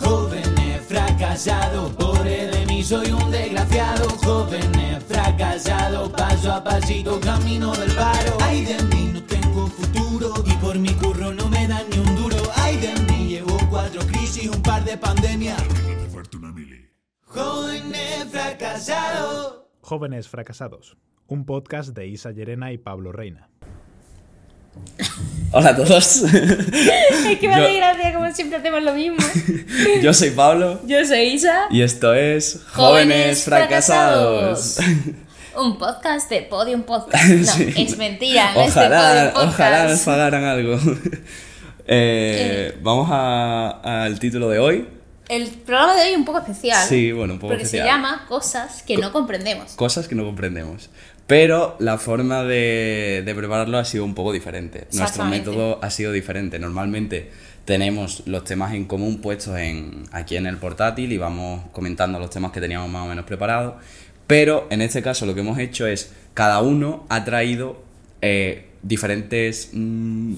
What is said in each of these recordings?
Jóvenes fracasados, pobre de mí, soy un desgraciado. Jóvenes fracasados, paso a pasito, camino del paro. Ay de mí, no tengo futuro y por mi curro no me dan ni un duro. Ay de mí, llevo cuatro crisis, un par de pandemias. Jóvenes fracasados. Jóvenes Fracasados, un podcast de Isa Llerena y Pablo Reina. Hola a todos. Es que me hace gracia como siempre hacemos lo mismo. Yo soy Pablo Yo soy Isa. y esto es Jóvenes Fracasados. Fracasados. Un podcast de Podium Podcast. No, Sí. es mentira. no es de Ojalá, ojalá nos pagaran algo. Eh, Vamos a- al título de hoy. El programa de hoy es un poco especial. Sí, bueno, un poco Porque especial. se llama Cosas que no comprendemos. Cosas que no comprendemos. Pero la forma de, de prepararlo ha sido un poco diferente. Nuestro método ha sido diferente. Normalmente tenemos los temas en común puestos en, aquí en el portátil y vamos comentando los temas que teníamos más o menos preparados. Pero en este caso lo que hemos hecho es, cada uno ha traído eh, diferentes... mm,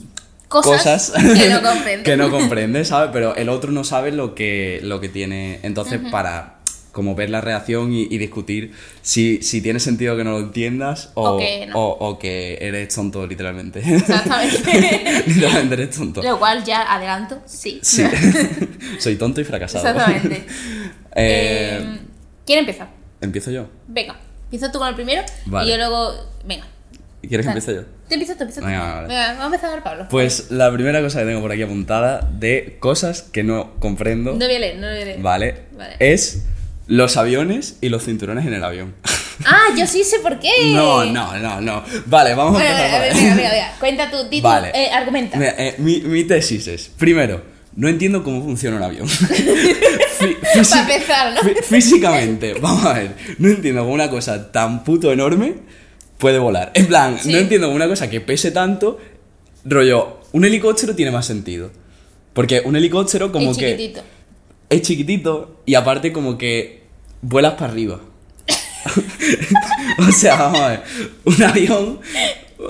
Cosas que no comprende. que no comprende, ¿sabes? Pero el otro no sabe lo que, lo que tiene. Entonces, para como ver la reacción y, y discutir si, si tiene sentido que no lo entiendas o, O que no. o- o que eres tonto, literalmente. Exactamente. literalmente eres tonto. Lo cual ya adelanto, sí. Sí. Soy tonto y fracasado. Exactamente. Eh, Eh, ¿Quién empieza? Empiezo yo. Venga. Empieza tú con el primero Vale. y yo luego. Venga. ¿Quieres que empiece yo? Tú empiezas, tú empiezas. tú. Venga, vale. Venga, vamos a empezar Pablo. Pues la primera cosa que tengo por aquí apuntada de cosas que no comprendo, No voy a leer, no voy a leer. ¿vale? Vale. Es los aviones y los cinturones en el avión. Ah, yo sí sé por qué. No, no, no, no. Vale, vamos Bueno, a empezar. a ver, por ahí. venga, venga, venga. Cuenta tu título. Vale. Eh, argumenta. Mira, eh, mi, mi tesis es, primero, no entiendo cómo funciona un avión. Para empezar, ¿no? fí- Físicamente, vamos a ver, no entiendo cómo una cosa tan puto enorme puede volar. En plan, Sí. no entiendo cómo una cosa que pese tanto, rollo, un helicóptero tiene más sentido. Porque un helicóptero como Es que chiquitito. es chiquitito y aparte como que vuelas para arriba. o sea, vamos a ver, un avión,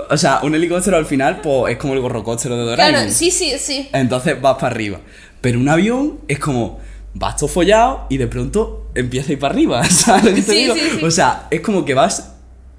o sea, un helicóptero al final pues es como el gorrocóptero de Doraemon. Claro, sí, sí, sí. Entonces vas para arriba. Pero un avión es como vas todo follado y de pronto empieza a ir para arriba, ¿sabes lo que te Sí, digo? sí, sí. O sea, es como que vas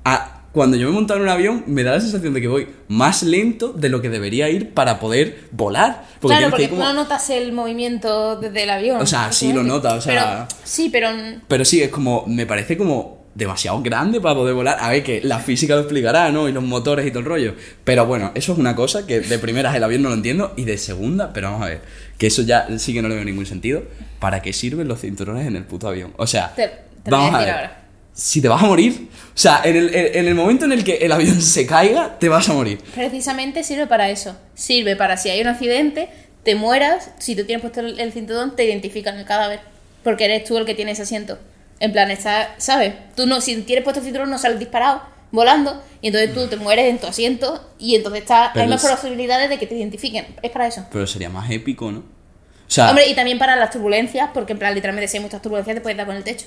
a cuando yo me he montado en un avión, me da la sensación de que voy más lento de lo que debería ir para poder volar. Porque claro, que porque tú como- no notas el movimiento desde el avión. O sea, sí lo notas, o sea- Pero, sí, pero. Pero sí, es como, me parece como demasiado grande para poder volar. A ver, que la física lo explicará, ¿no? Y los motores y todo el rollo. Pero bueno, eso es una cosa que de primeras el avión no lo entiendo y de segunda, pero vamos a ver, que eso ya sí que no le veo ningún sentido. ¿Para qué sirven los cinturones en el puto avión? O sea, Te, vamos a ver. ahora. Si te vas a morir, o sea, en el, en el momento en el que el avión se caiga, te vas a morir. Precisamente sirve para eso. Sirve para si hay un accidente, te mueras, si tú tienes puesto el, el cinturón, te identifican el cadáver. Porque eres tú el que tiene ese asiento. En plan, está, ¿sabes? Tú no, si tienes puesto el cinturón, no sales disparado, volando, y entonces tú te mueres en tu asiento, y entonces está, Pero hay más es- posibilidades de que te identifiquen. Es para eso. Pero sería más épico, ¿no? O sea, Hombre, y también para las turbulencias, porque en plan, literalmente si hay muchas turbulencias te puedes dar con el techo.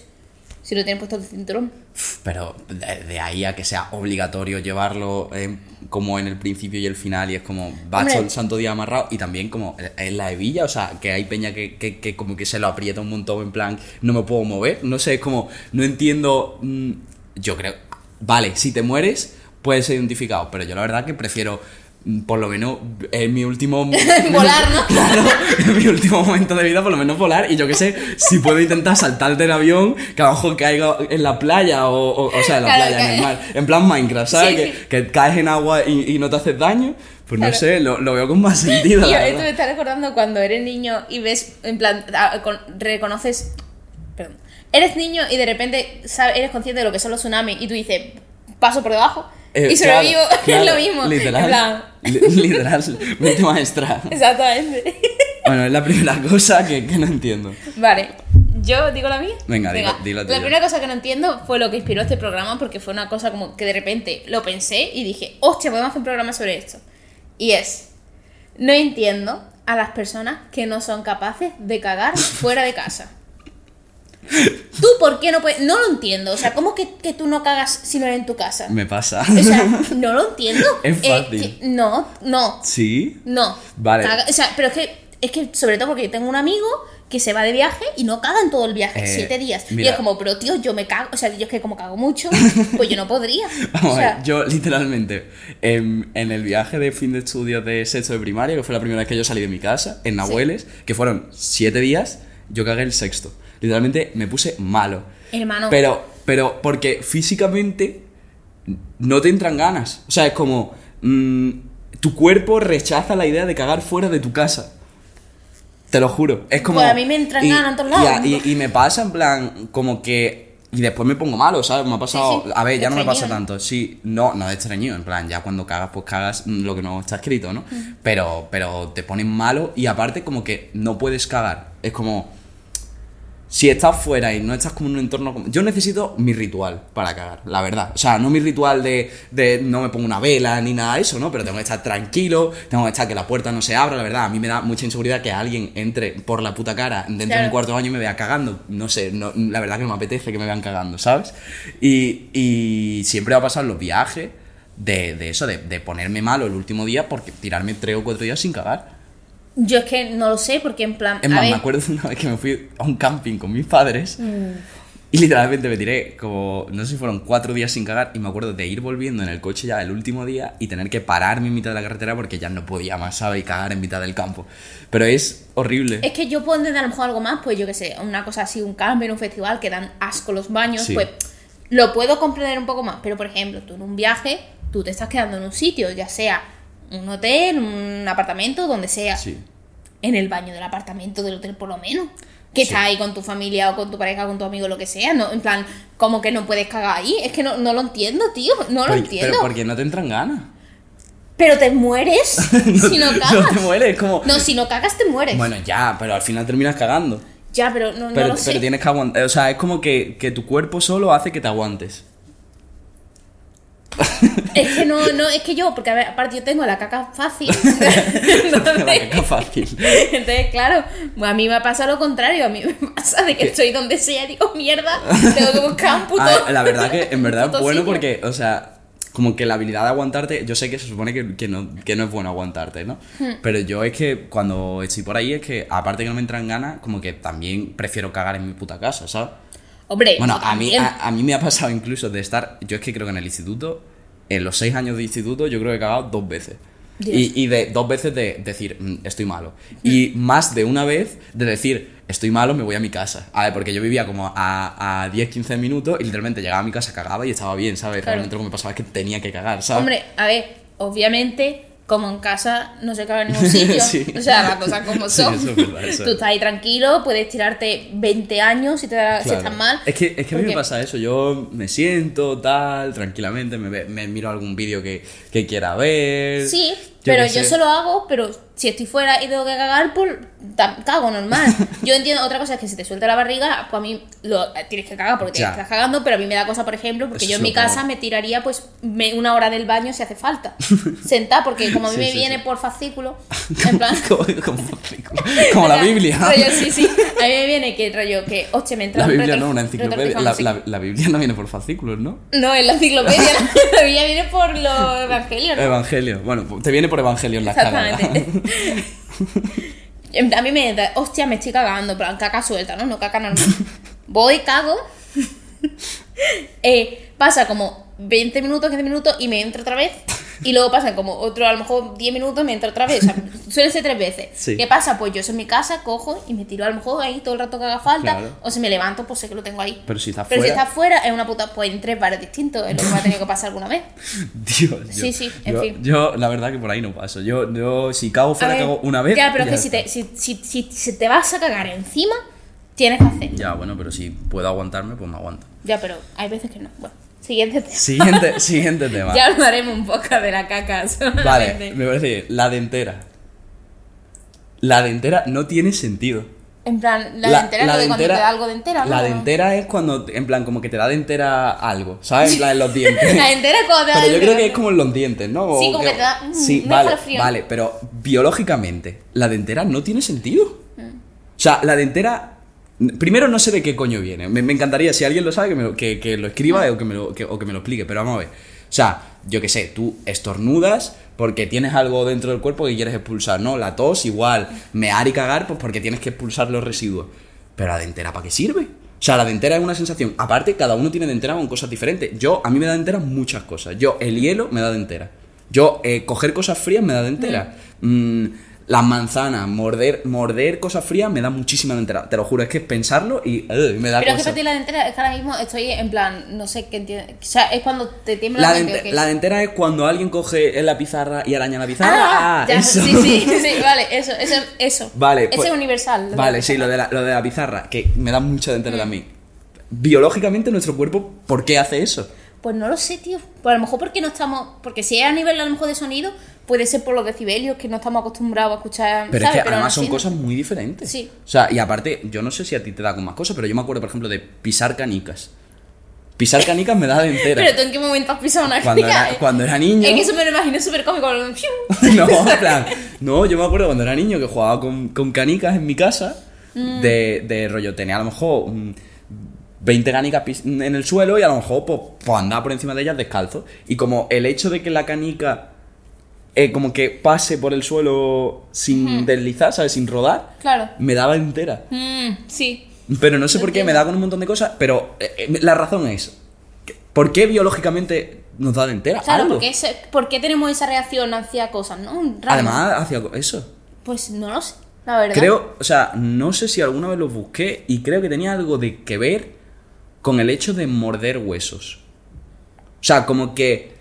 Si no tienes puesto el cinturón. Pero de, de ahí a que sea obligatorio llevarlo eh, como en el principio y el final y es como va todo el santo día amarrado y también como en la hebilla, o sea, que hay peña que, que, que como que se lo aprieta un montón en plan no me puedo mover, no sé, es como no entiendo, mm, yo creo, vale, si te mueres puedes ser identificado, pero yo la verdad que prefiero por lo menos en mi último Volar, ¿no? Claro, en mi último momento de vida, por lo menos volar. Y yo qué sé, si puedo intentar saltar del avión, que a lo mejor caiga en la playa, o, o, o sea, en la Claro, playa, en el mar. En plan Minecraft, ¿sabes? Sí, que, sí. que caes en agua y, y no te haces daño. Pues no Claro. sé, lo, lo veo con más sentido. Y la esto me está recordando cuando eres niño y ves, en plan, con- reconoces. Perdón. Eres niño y de repente sabes, eres consciente de lo que son los tsunamis y tú dices, paso por debajo Eh, y sobrevivo. claro, claro, es lo mismo. Literal. Literal. Mente maestra. exactamente. Bueno, es la primera cosa que, que no entiendo. Vale. ¿Yo digo la mía? Venga, dilo- dilo La primera cosa que no entiendo fue lo que inspiró este programa, porque fue una cosa como que de repente lo pensé y dije, hostia, podemos hacer un programa sobre esto. Y es, no entiendo a las personas que no son capaces de cagar fuera de casa. ¿Tú por qué no puedes? No lo entiendo. O sea, ¿cómo que, que tú no cagas si no eres en tu casa? Me pasa. O sea, no lo entiendo. Es Eh, fácil. que- no, no, ¿Sí? no. Vale. Caga- o sea, pero es que Es que, sobre todo porque yo tengo un amigo que se va de viaje y no caga en todo el viaje, Eh, siete días. Y es como, pero tío, yo me cago. O sea, yo es que como cago mucho, pues yo no podría. Vamos o a ver, yo literalmente, en, en el viaje de fin de estudios de sexto de primaria, que fue la primera vez que yo salí de mi casa, en Nahueles, que fueron siete días, yo cagué el sexto. Literalmente me puse malo. hermano. Pero, pero porque físicamente no te entran ganas. O sea, es como. mm, tu cuerpo rechaza la idea de cagar fuera de tu casa. Te lo juro. Es como. Pues a mí me entran y- ganas en todos y lados. Y, y me pasa en plan, como que. Y después me pongo malo, ¿sabes? Me ha pasado. Sí, sí. A ver, ya no me pasa tanto. Sí, no, no de estreñido. En plan, ya cuando cagas, pues cagas lo que no está escrito, ¿no? Pero, pero te ponen malo y aparte, como que no puedes cagar. Es como si estás fuera y no estás como en un entorno como... Yo necesito mi ritual para cagar, la verdad. O sea, no mi ritual de, de no me pongo una vela ni nada de eso, ¿no? Pero tengo que estar tranquilo, tengo que estar que la puerta no se abra, la verdad. A mí me da mucha inseguridad que alguien entre por la puta cara dentro de Claro. mi cuarto baño y me vea cagando. No sé, no- la verdad que no me apetece que me vean cagando, ¿sabes? Y, y siempre va a pasar los viajes de, de eso, de, de ponerme malo el último día porque tirarme tres o cuatro días sin cagar. Yo es que no lo sé, porque en plan. Es a más, ver, me acuerdo de una vez que me fui a un camping con mis padres Mm. y literalmente me tiré como, no sé si fueron cuatro días sin cagar y me acuerdo de ir volviendo en el coche ya el último día y tener que pararme en mitad de la carretera porque ya no podía más, ¿sabes? Y cagar en mitad del campo. Pero es horrible. Es que yo puedo entender a lo mejor algo más, pues yo que sé, una cosa así, un camper, un festival que dan asco los baños, Sí. pues lo puedo comprender un poco más. Pero por ejemplo, tú en un viaje, tú te estás quedando en un sitio, ya sea un hotel, un apartamento, donde sea, Sí. en el baño del apartamento del hotel por lo menos. Que Sí. estás ahí con tu familia o con tu pareja, con tu amigo, lo que sea, no, en plan, como que no puedes cagar ahí. Es que no, no lo entiendo, tío, no lo entiendo. Pero porque no te entran ganas. Pero te mueres si no cagas. No te mueres, es como... No, si no cagas te mueres. Bueno, ya, pero al final terminas cagando. ya, pero no, no Pero, sé. pero tienes que aguantar. O sea, es como que, que tu cuerpo solo hace que te aguantes. Es que no, no, es que yo, porque a ver, aparte yo tengo la caca fácil. La Entonces, caca fácil. entonces, claro, a mí me pasa lo contrario. A mí me pasa de que ¿Qué? estoy donde sea y digo, mierda, tengo que buscar un puto. La verdad que en verdad es bueno sitio. porque, o sea, como que la habilidad de aguantarte, yo sé que se supone que, que no, que no es bueno aguantarte, ¿no? Hmm. Pero yo es que cuando estoy por ahí es que, aparte que no me entran ganas, como que también prefiero cagar en mi puta casa, ¿sabes? Hombre, Bueno, a mí, a, a mí me ha pasado incluso de estar, yo es que creo que en el instituto, en los seis años de instituto, yo creo que he cagado dos veces. Y, y de dos veces de decir, "Mm, estoy malo. Y más de una vez de decir, estoy malo, me voy a mi casa. A ver, porque yo vivía como a, a 10, 15 minutos y literalmente llegaba a mi casa, cagaba y estaba bien, ¿sabes? Claro. Realmente lo que me pasaba es que tenía que cagar, ¿sabes? Hombre, a ver, obviamente, como en casa no se caga en ningún sitio. Sí. O sea, las cosas como Sí, son. eso es verdad, eso Tú es. estás ahí tranquilo, puedes tirarte 20 años si, te da- si estás mal. Es que, es que a mí me pasa eso. Yo me siento tal, tranquilamente, me, ve- me miro algún vídeo que, que quiera ver. Sí, pero yo solo hago, pero si estoy fuera y tengo que cagar, pues cago normal. Yo entiendo, otra cosa es que si te suelta la barriga, pues a mí lo, tienes que cagar porque te Ya. estás cagando, pero a mí me da cosa, por ejemplo, porque Eso yo es en mi casa me tiraría pues me- una hora del baño si hace falta. Sentada, porque como a mí Sí, me sí, viene sí. por fascículo, en plan... como, como- como la Biblia. rollo, sí, sí. A mí me viene que rollo que, hostia, me entra La un Biblia retor- no, una enciclopedia. La, la- la Biblia no viene por fascículos, ¿no? No, en la enciclopedia. la Biblia viene por los evangelios. ¿no? Evangelio. Bueno, te viene por Evangelio en la. En- A mí me da, hostia, me estoy cagando, plan, caca suelta, ¿no? No caca normal. Voy, cago. Eh, pasa como 20 minutos, 15 minutos y me entra otra vez. Y luego pasan como otro, a lo mejor 10 minutos me entra otra vez. O sea, suele ser tres veces. Sí. ¿Qué pasa? Pues yo soy en mi casa, cojo y me tiro a lo mejor ahí todo el rato que haga falta. Claro. O si me levanto, pues sé que lo tengo ahí. Pero si estás Pero si estás fuera, es una puta. Pues en tres bares distintos, es lo que me ha tenido que pasar alguna vez. Dios, yo, Sí, sí, en yo, fin. yo, la verdad que por ahí no paso. Yo, yo si cago fuera, ver, cago una vez. Ya, pero es que si te, si, si, si, si te vas a cagar encima, tienes que hacer. Ya, bueno, pero si puedo aguantarme, pues me aguanto. Ya, pero hay veces que no. Bueno, siguiente tema. Siguiente, siguiente tema. Ya hablaremos un poco de la caca. Vale, me parece bien. La dentera. La dentera no tiene sentido. En plan, la, dentera, lo de cuando te da algo de entera, ¿no? La dentera es cuando, en plan, como que te da de entera algo, ¿sabes? En plan, en los dientes. La dentera es cuando te da Pero yo creo que es como en los dientes, ¿no? O Sí, como que te da, mm, Sí, vale, vale, pero biológicamente, la dentera no tiene sentido. Mm. O sea, la dentera. Primero no sé de qué coño viene. Me, me encantaría, si alguien lo sabe, que, me lo, que, que lo escriba Mm. o, que me lo, que- o que me lo explique. Pero vamos a ver. O sea, yo qué sé, tú estornudas porque tienes algo dentro del cuerpo que quieres expulsar, ¿no? La tos igual, mear y cagar pues porque tienes que expulsar los residuos. Pero la dentera, ¿para qué sirve? O sea, la dentera es una sensación. Aparte, cada uno tiene dentera con cosas diferentes. Yo, a mí me da dentera muchas cosas. Yo, el hielo me da dentera. Yo, eh, coger cosas frías me da dentera. Mm, las manzanas, morder, morder cosas frías me da muchísima dentera. Te lo juro, es que pensarlo y eh, me da Pero es que cosa. para ti la dentera es que ahora mismo estoy en plan, no sé qué entiendo. O sea, es cuando te tiembla La, dente- ¿o qué? la dentera es cuando alguien coge en la pizarra y araña la pizarra. Ah, ya, eso. sí, sí, sí, vale, eso, eso, eso. Vale, Ese pues- es universal. Vale, sí, lo de, la, lo de la pizarra, que me da mucha dentera Mm. también. Biológicamente nuestro cuerpo, ¿por qué hace eso? Pues no lo sé, tío. Pues a lo mejor porque no estamos. Porque si es a nivel a lo mejor de sonido, puede ser por los decibelios que no estamos acostumbrados a escuchar. Pero ¿sabes? es que además son cosas muy diferentes. Sí. O sea, y aparte, yo no sé si a ti te da con más cosas, pero yo me acuerdo, por ejemplo, de pisar canicas. Pisar canicas me da dentera. Pero tú en qué momento has pisado una Cuando canica? era- cuando era niño. Es que eso me lo imagino súper cómico. no, en plan. No, yo me acuerdo cuando era niño que jugaba con, con canicas en mi casa. Mm. De, de rollo, tenía a lo mejor 20 canicas en el suelo y a lo mejor pues, pues andaba por encima de ellas descalzo. Y como el hecho de que la canica eh, como que pase por el suelo sin deslizar, ¿sabes? Sin rodar, Claro. me daba entera. Mm, sí. Pero no sé por qué me da con un montón de cosas, pero eh, eh, la razón es, ¿por qué biológicamente nos da de entera? Claro, Algo. porque ese- ¿por qué tenemos esa reacción hacia cosas, no? Raro. Además, hacia eso. Pues no lo sé, la verdad. Creo, o sea, no sé si alguna vez lo busqué y creo que tenía algo de que ver con el hecho de morder huesos. O sea, como que...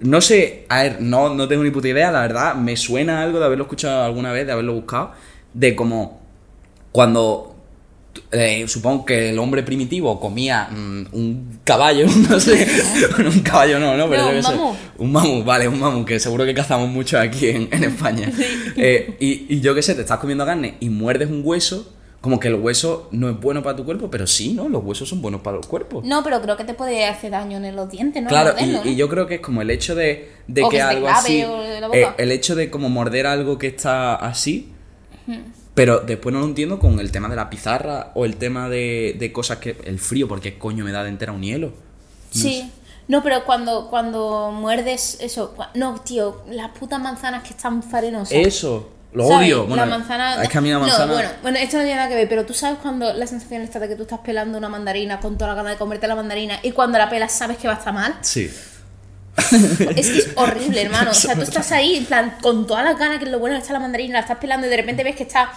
No sé, a ver, no, no tengo ni puta idea, la verdad, me suena algo de haberlo escuchado alguna vez, de haberlo buscado, de como cuando eh, supongo que el hombre primitivo comía mm, un caballo, no sé, bueno, un caballo no, ¿no? Pero No, un mamut. Un mamut, vale, un mamut, que seguro que cazamos mucho aquí en, en España. Eh, y, y yo qué sé, te estás comiendo carne y muerdes un hueso, como que el hueso no es bueno para tu cuerpo, pero sí, ¿no? Los huesos son buenos para el cuerpo. No, pero creo que te puede hacer daño en los dientes, ¿no? Claro, y, Morderlo, ¿no? y yo creo que es como el hecho de, de O que, algo así. eh, el hecho de como morder algo que está así. Pero después no lo entiendo con el tema de la pizarra o el tema de, de cosas que. El frío, porque coño me da de entera un hielo? Sí. No, pero cuando, cuando muerdes eso... No, tío, las putas manzanas que están farenosas. Eso, lo ¿Sabes? odio. Bueno, la manzana. es que a mí la no, manzana. bueno, bueno, esto no tiene nada que ver, pero tú sabes cuando la sensación está de que tú estás pelando una mandarina con toda la gana de comerte la mandarina y cuando la pelas sabes que va a estar mal. Sí. Es que es horrible, hermano. O sea, tú estás ahí, en plan, con toda la gana que es lo bueno que está la mandarina, la estás pelando y de repente ves que está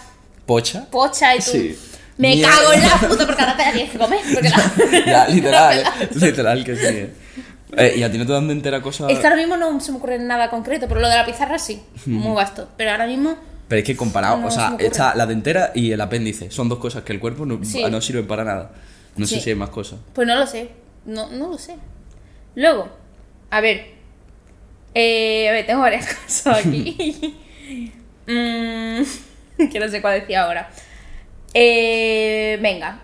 ¿Pocha? pocha y tú. Sí. Me Mierda. cago en la puta porque ahora te la tienes que comer. Porque la, Ya, literal, eh, literal que sí. Eh. Y a ti no te dan de entera cosas. Es que ahora mismo no se me ocurre nada concreto, pero lo de la pizarra sí, muy vasto. Pero ahora mismo, Pero es que comparado, No o sea, está la dentera y el apéndice. Son dos cosas que el cuerpo no, Sí. no sirven para nada. No sé si hay más cosas. pues no lo sé. No, no lo sé. Luego, a ver. Eh, a ver, tengo varias cosas aquí. Mm, que no sé cuál decía ahora. Eh, venga.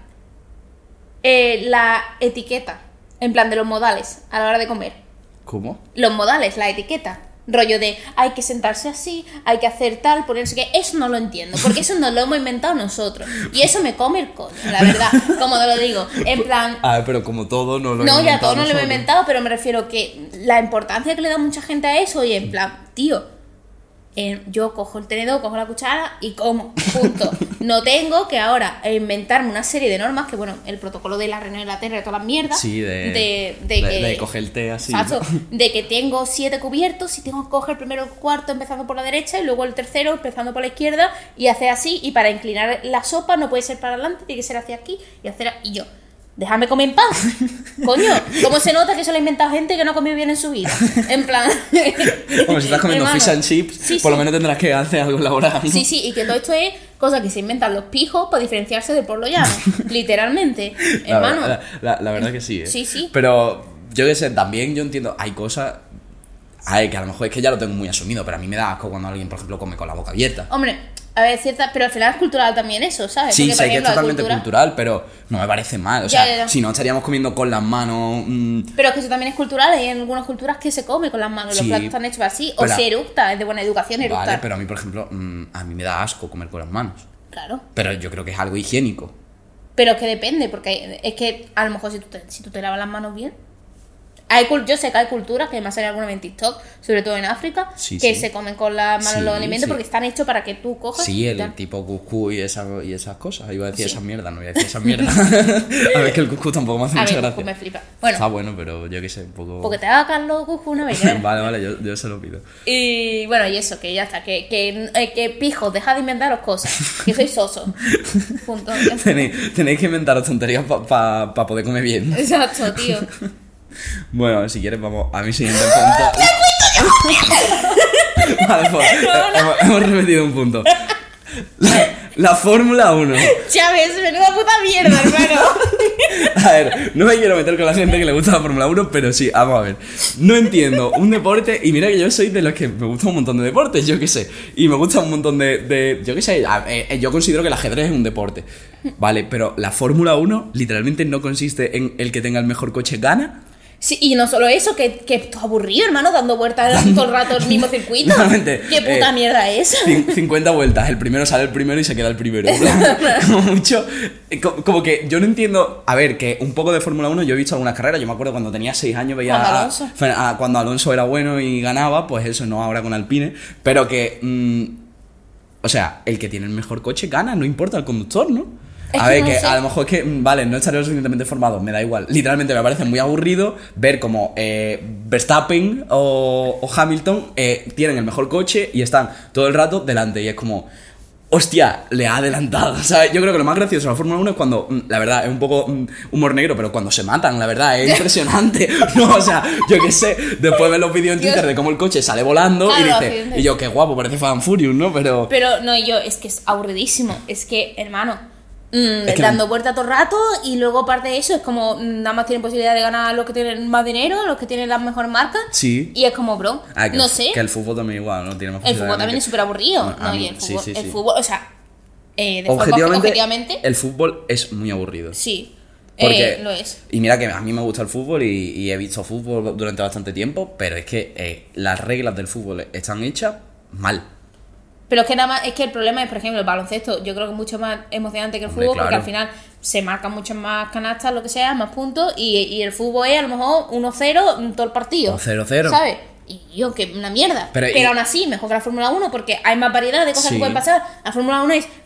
Eh, la etiqueta, en plan de los modales, a la hora de comer. ¿Cómo? los modales, la etiqueta. Rollo de hay que sentarse así, hay que hacer tal, ponerse que. Eso no lo entiendo, porque eso no lo hemos inventado nosotros. Y eso me come el coño, la verdad, como te lo digo. En plan. Ah, pero como todo no lo No, hemos ya todo no lo he nosotros. inventado, pero me refiero que la importancia que le da mucha gente a eso, y en plan, tío, eh, yo cojo el tenedor, cojo la cuchara y como, punto. No tengo que ahora inventarme una serie de normas que, bueno, el protocolo de la Reina de Inglaterra y todas las mierdas. Sí, de, de, de de- que, de coger el té así. Exacto, ¿no? de que tengo siete cubiertos y tengo que coger primero el cuarto empezando por la derecha y luego el tercero empezando por la izquierda y hacer así y para inclinar la sopa no puede ser para adelante, tiene que ser hacia aquí y hacer y yo. Déjame comer en paz. Coño, ¿cómo se nota que eso lo ha inventado gente que no ha comido bien en su vida? En plan. Como si estás comiendo hermano. fish and chips, Sí, por lo menos tendrás que hacer algo laboral. Sí, sí, y que todo esto es cosa que se inventan los pijos para diferenciarse del pueblo llano. literalmente. La, Hermano. verdad- la- la verdad que sí, ¿eh? Sí, sí. Pero yo qué sé, también yo entiendo, hay cosas. Ay, que a lo mejor es que ya lo tengo muy asumido, pero a mí me da asco cuando alguien, por ejemplo, come con la boca abierta. Hombre, a ver, cierta. Pero al final es cultural también eso, ¿sabes? Sí, Porque, sé que es totalmente cultura- cultural, pero no me parece mal. O sea, ya, ya. si no estaríamos comiendo con las manos. mm, Pero es que eso también es cultural, hay en algunas culturas que se come con las manos, Sí, los platos están hechos así, o se eructa, es de buena educación eructar. vale, pero a mí, por ejemplo, mm, a mí me da asco comer con las manos. Claro. Pero yo creo que es algo higiénico. Pero es que depende, porque es que a lo mejor si tú te, si tú te lavas las manos bien, Hay, yo sé que hay culturas, que me ha salido alguna en TikTok, sobre todo en África, Sí, que sí. se comen con las manos Sí, los alimentos porque están hechos para que tú cojas. Sí, el tal. tipo cuscús y, esa- y esas cosas. Iba a decir esas mierdas, no voy a decir esas mierdas. a ver, que el cuscús tampoco me hace A mucha ver, gracia. me flipa. Bueno, Está bueno, pero yo qué sé, un poco. porque te haga Carlos Cusco una vez. ¿eh? vale, vale, yo, yo se lo pido. Y bueno, y eso, que ya está, que, que, eh, que pijos, deja de inventaros cosas, que soy soso. Punto. tenéis, tenéis que inventaros tonterías para poder comer bien. Exacto, tío. Bueno, si quieres, vamos a mi siguiente punto. vale, pues, hemos, hemos repetido un punto. La, la Fórmula 1. Chávez, menuda puta mierda, hermano. A ver, no me quiero meter con la gente que le gusta la Fórmula 1, pero sí, vamos a ver. No entiendo un deporte, y mira que yo soy de los que me gusta un montón de deportes, yo qué sé. Y me gusta un montón de. de- yo qué sé, a- eh, yo considero que el ajedrez es un deporte. Vale, pero la Fórmula 1 literalmente no consiste en el que tenga el mejor coche gana. Sí, y no solo eso, que, que aburrido, hermano, dando vueltas todo el rato el mismo circuito. ¿Qué puta eh, mierda es? Cin- 50 vueltas, el primero sale el primero y se queda el primero. Como mucho. eh, co- Como que yo no entiendo. A ver, que un poco de Fórmula 1 yo he visto algunas carreras. Yo me acuerdo cuando tenía 6 años veía. A- Alonso. a- cuando Alonso era bueno y ganaba, pues eso, no ahora con Alpine. Pero que. mm, o sea, el que tiene el mejor coche gana, no importa el conductor, ¿no? Es A que ver, no que a lo mejor es que, mm, vale, no estaré lo suficientemente formado, me da igual. Literalmente me parece muy aburrido ver como eh, Verstappen o, o Hamilton eh, tienen el mejor coche y están todo el rato delante. Y es como, hostia, le ha adelantado. ¿sabes? Yo creo que lo más gracioso de la Fórmula 1 es cuando, mm, la verdad, es un poco mm, humor negro, pero cuando se matan, la verdad, es impresionante. no, o sea, yo qué sé, después ver los vídeos en Dios. Twitter de cómo el coche sale volando Claro, y dice, y yo, qué guapo, parece Fan Furious, ¿no? Pero. Pero no, yo, es que es aburridísimo. Es que, hermano, mm, Es que- dando vuelta todo el rato y luego aparte de eso es como mm, nada más tienen posibilidad de ganar los que tienen más dinero, los que tienen las mejores marcas. Sí. Y es como, bro, Ah, no el- sé. Que el fútbol también igual, ¿no? Tiene más El fútbol también es súper aburrido. No, mí- y el fútbol, sí, el sí. fútbol, o sea, eh, Objetivamente, objetivamente, el fútbol es muy aburrido. sí, Porque, eh, lo es. Y mira que a mí me gusta el fútbol y, y he visto fútbol durante bastante tiempo, pero es que eh, las reglas del fútbol están hechas mal. Pero es que nada más, es que el problema es, por ejemplo, el baloncesto, yo creo que es mucho más emocionante que el Hombre, fútbol, porque claro. al final se marcan muchas más canastas, lo que sea, más puntos, y, y el fútbol es a lo mejor 1-0 en todo el partido. O 0-0. ¿Sabes? Y yo, que una mierda. Pero Pero, y- aún así, mejor que la Fórmula 1, porque hay más variedad de cosas Sí. que pueden pasar. La Fórmula 1 es.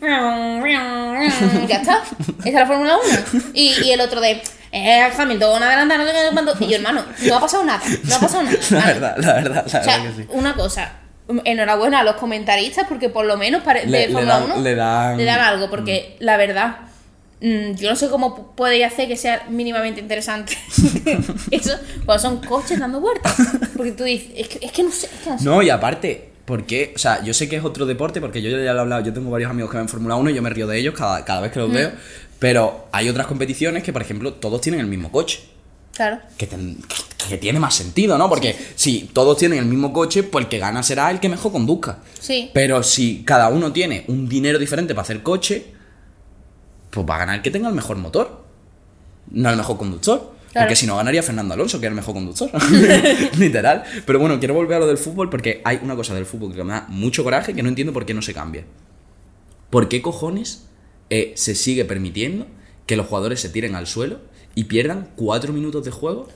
ya está. Esa es la Fórmula 1. Y, y el otro de. Eh, Hamilton, adelanta, no sé qué, Y yo, hermano, no ha pasado nada. No ha pasado nada. La verdad, la verdad, la O sea, verdad que sí. una cosa, enhorabuena a los comentaristas porque por lo menos pare- Le- de Fórmula dan- 1 le dan- algo, porque la verdad, mm, yo no sé cómo podéis hacer que sea mínimamente interesante eso cuando son coches dando vueltas. Porque tú dices, es que, es que no sé, es que no sé. No, y aparte, ¿por qué? O sea, yo sé que es otro deporte, porque yo ya lo he hablado, yo tengo varios amigos que ven Fórmula 1 y yo me río de ellos cada, cada vez que Mm. los veo, pero hay otras competiciones que, por ejemplo, todos tienen el mismo coche. Claro. que, ten- que- que tiene más sentido, ¿no? Porque si todos tienen el mismo coche, pues el que gana será el que mejor conduzca. Sí. Pero si cada uno tiene un dinero diferente para hacer coche, pues va a ganar el que tenga el mejor motor, no el mejor conductor. Claro. Porque si no ganaría Fernando Alonso, que es el mejor conductor. Literal. Pero bueno, quiero volver a lo del fútbol porque hay una cosa del fútbol que me da mucho coraje que no entiendo por qué no se cambia. ¿Por qué cojones eh, se sigue permitiendo que los jugadores se tiren al suelo y pierdan cuatro minutos de juego?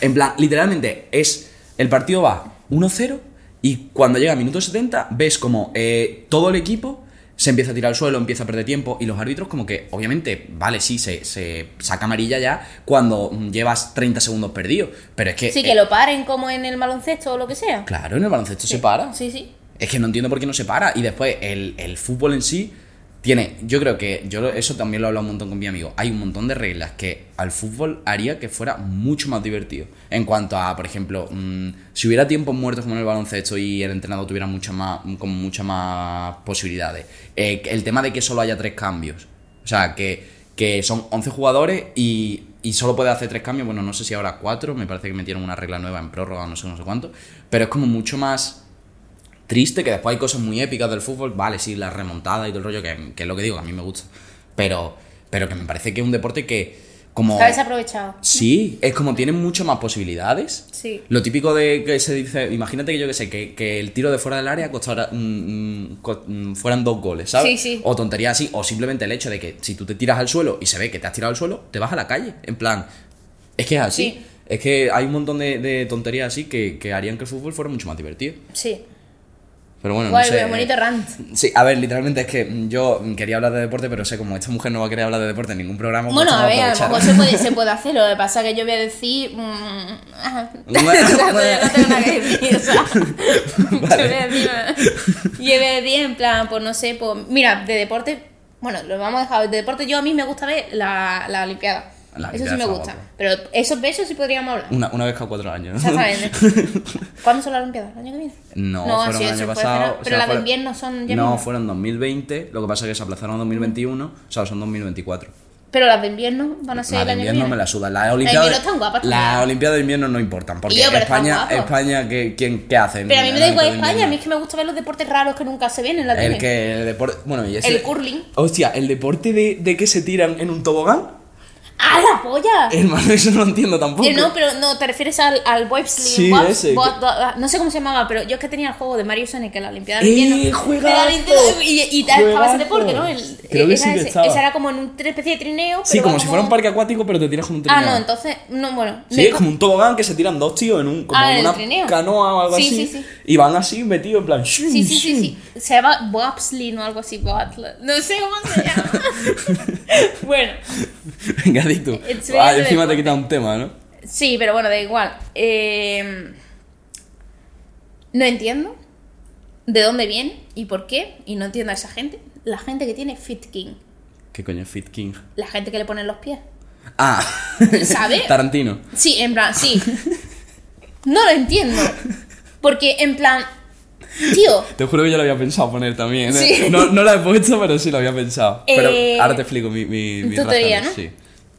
En plan, literalmente es. El partido va 1-0 y cuando llega a minuto 70 ves como eh, todo el equipo se empieza a tirar al suelo, empieza a perder tiempo y los árbitros como que, obviamente, vale, sí, se, se saca amarilla ya cuando mm, llevas 30 segundos perdidos. Pero es que... Sí, eh, que lo paren como en el baloncesto o lo que sea. Claro, en el baloncesto se para. Sí, sí. Es que no entiendo por qué no se para. Y después, el, el fútbol en sí tiene. Yo creo que. Yo eso también lo he hablado un montón con mi amigo. Hay un montón de reglas que al fútbol haría que fuera mucho más divertido. En cuanto a, por ejemplo, mm, si hubiera tiempos muertos como en el baloncesto y el entrenador tuviera muchas más, como muchas más posibilidades. Eh, el tema de que solo haya tres cambios. O sea, que, que son 11 jugadores y, y solo puede hacer tres cambios. Bueno, no sé si ahora cuatro. Me parece que metieron una regla nueva en prórroga, no sé, no sé cuánto. Pero es como mucho más triste, que después hay cosas muy épicas del fútbol, vale, sí, la remontada y todo el rollo, que, que es lo que digo, que a mí me gusta. Pero, pero que me parece que es un deporte que, como... Está desaprovechado. Sí, es como tiene muchas más posibilidades. Sí. Lo típico de que se dice, imagínate que yo que sé, que, que el tiro de fuera del área costara, mm, fueran dos goles, ¿sabes? Sí, sí. O tonterías así, o simplemente el hecho de que si tú te tiras al suelo y se ve que te has tirado al suelo, te vas a la calle. En plan, es que es así. Sí. Es que hay un montón de, de tonterías así que, que harían que el fútbol fuera mucho más divertido. Sí. Pero bueno, Guay, no sé. bonito rant. Sí, a ver, literalmente es que yo quería hablar de deporte, pero sé como esta mujer no va a querer hablar de deporte en ningún programa. pues Bueno, a ver, a lo mejor se puede, se puede hacer. Lo que pasa es que yo voy a decir. mm, ajá. Bueno, O sea, bueno. no tengo nada que decir. O sea, yo Vale. voy a decir. Yo voy a decir, en plan, pues no sé, pues. Mira, de deporte. Bueno, lo vamos a dejar. De deporte, yo a mí me gusta ver la, la Olimpiada. La Eso sí me gusta. guapo. Pero esos besos sí podríamos hablar. Una, una vez cada cuatro años. Exactamente. ¿Cuándo son las Olimpiadas? ¿El año que viene? No, No, fueron sí, el año pasado. final. o Pero sea, las de invierno son ya No, mismo. fueron 2020, lo que pasa es que se aplazaron a 2021, o sea, son 2024. Pero las de invierno van a ser Las de invierno me la sudan. Las Olimpiadas. invierno están guapas Las. Olimpiadas de invierno no importan, porque pero están España. España ¿qué, quién, ¿qué hacen? Pero a mí me da igual España, a mí es que me gusta ver los deportes raros que nunca se ven en la. El que el deporte. Bueno, y ese. El curling. Hostia, el deporte de, de que se tiran en un tobogán. ¡Ah, la polla! Hermano, eso no lo entiendo tampoco. Eh, no, pero no, te refieres al, al Sí, bobs- ese, bo- que- bo- no sé cómo se llamaba, pero yo es que tenía el juego de Mario Sonic en la Olimpiada de ¡Eh, invierno. Y, y tal, estaba ese Juegazo. deporte, ¿no? El, Creo que sí que ese, estaba. ese era como en una especie de trineo. Sí, pero como va si fuera un parque acuático, pero te tiras con un Ah, trineo. no, entonces, no, bueno. Sí, es co- como un tobogán que se tiran dos tíos en un como Ah, en el una trineo. canoa o algo Sí, así sí, sí. y van así metidos en plan Sí, sí, sí, sí. Se llama bobsleigh o algo así, bobsleigh. No sé cómo se llama. bueno, Venga, di tú. It's Ah, encima te quita un tema, ¿no? sí, pero bueno, da igual. Eh, no entiendo de dónde viene y por qué, y no entiendo a esa gente. La gente que tiene Fit King, ¿Qué coño es Fit King? la gente que le pone en los pies. Ah, ¿Sabe? Tarantino. Sí, en plan, sí. No lo entiendo. Porque, en plan, tío, Te juro que yo lo había pensado poner también. ¿eh? Sí. No, no lo he puesto, pero sí lo había pensado. Pero Eh, ahora te explico mi, mi, mi teoría, ¿no? Sí.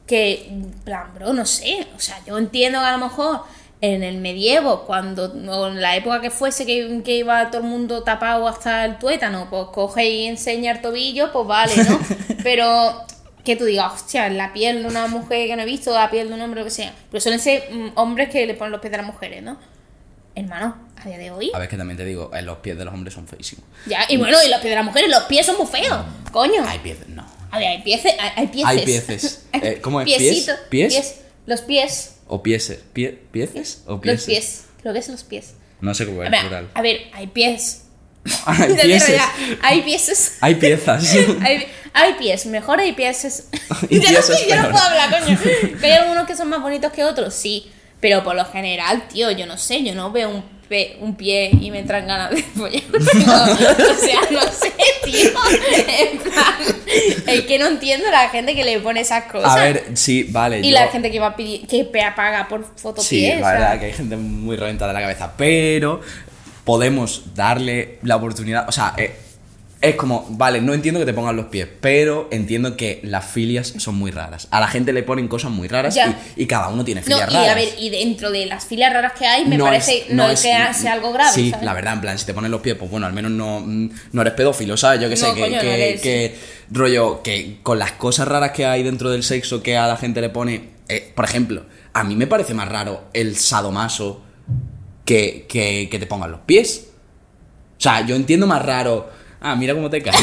que, plan, bro, no sé. O sea, yo entiendo que a lo mejor en el medievo, cuando, o en la época que fuese que, que iba todo el mundo tapado hasta el tuétano, pues coge y enseña el tobillo, pues vale, ¿no? Pero que tú digas, hostia, la piel de una mujer que no he visto, la piel de un hombre, lo que sea. Pero suelen ser mm, hombres que le ponen los pies de las mujeres, ¿no? Hermano, a día de hoy. A ver, que también te digo, eh, los pies de los hombres son feísimos. Ya, y bueno, y los pies de las mujeres, los pies son muy feos, coño. Hay pies, no. A ver, hay pieces, hay, pieces. Hay pieces. Eh, ¿cómo es? ¿Pies? Piecitos, ¿Pies? pies, Los pies. ¿O pieses? ¿Pie, ¿Pieces? ¿O Los pieses? pies. Creo que es los pies. No sé cómo A es ver, plural. a ver, hay pies. Hay pieses. Hay. Hay piezas. Hay, hay pies, mejor hay pies. Y ya no, ya no puedo hablar, coño. Que hay algunos que son más bonitos que otros, sí. Pero por lo general, tío, yo no sé, yo no veo un, pe- un pie y me entran ganas de follar. o sea, no sé, tío. En plan, es que no entiendo la gente que le pone esas cosas. A ver, sí, vale. y yo- la gente que va a pedir, que paga por fotopies. Sí, o la sea. verdad que hay gente muy reventada de la cabeza, pero podemos darle la oportunidad, o sea, eh, es como, vale, no entiendo que te pongan los pies, pero entiendo que las filias son muy raras. A la gente le ponen cosas muy raras y, y cada uno tiene No, filias y raras. a ver, y dentro de las filas raras que hay, me No parece es- no, es es- que sea algo grave. Sí, ¿sabes? la verdad, en plan, si te ponen los pies, pues bueno, al menos no, mm, no eres pedófilo, ¿sabes? Yo que sé, No, que, coño, no que, eres. que rollo, que con las cosas raras que hay dentro del sexo que a la gente le pone, eh, por ejemplo, a mí me parece más raro el sadomaso que, que, que te pongan los pies. O sea, yo entiendo más raro. Ah, mira cómo te caes.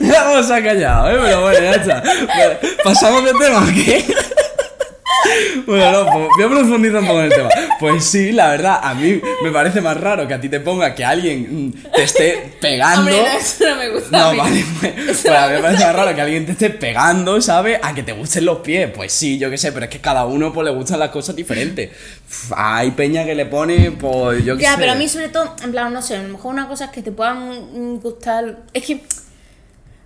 Ya vamos a callado, ¿eh? Pero bueno, ya está. ¿Pasamos de tema qué? Bueno, no, pues voy a profundizar un poco en el tema. Pues sí, la verdad, a mí me parece más raro que a ti te ponga que alguien mm, te esté pegando. Hombre, no, eso no me gusta. a No, mí. vale, pues, pues a mí me parece más raro que alguien te esté pegando, ¿sabes? A que te gusten los pies. Pues sí, yo qué sé, pero es que cada uno pues le gustan las cosas diferentes. Hay peña que le pone, pues yo qué Ya, sé. pero a mí sobre todo, en plan, no sé, a lo mejor una cosa es que te puedan gustar. Es que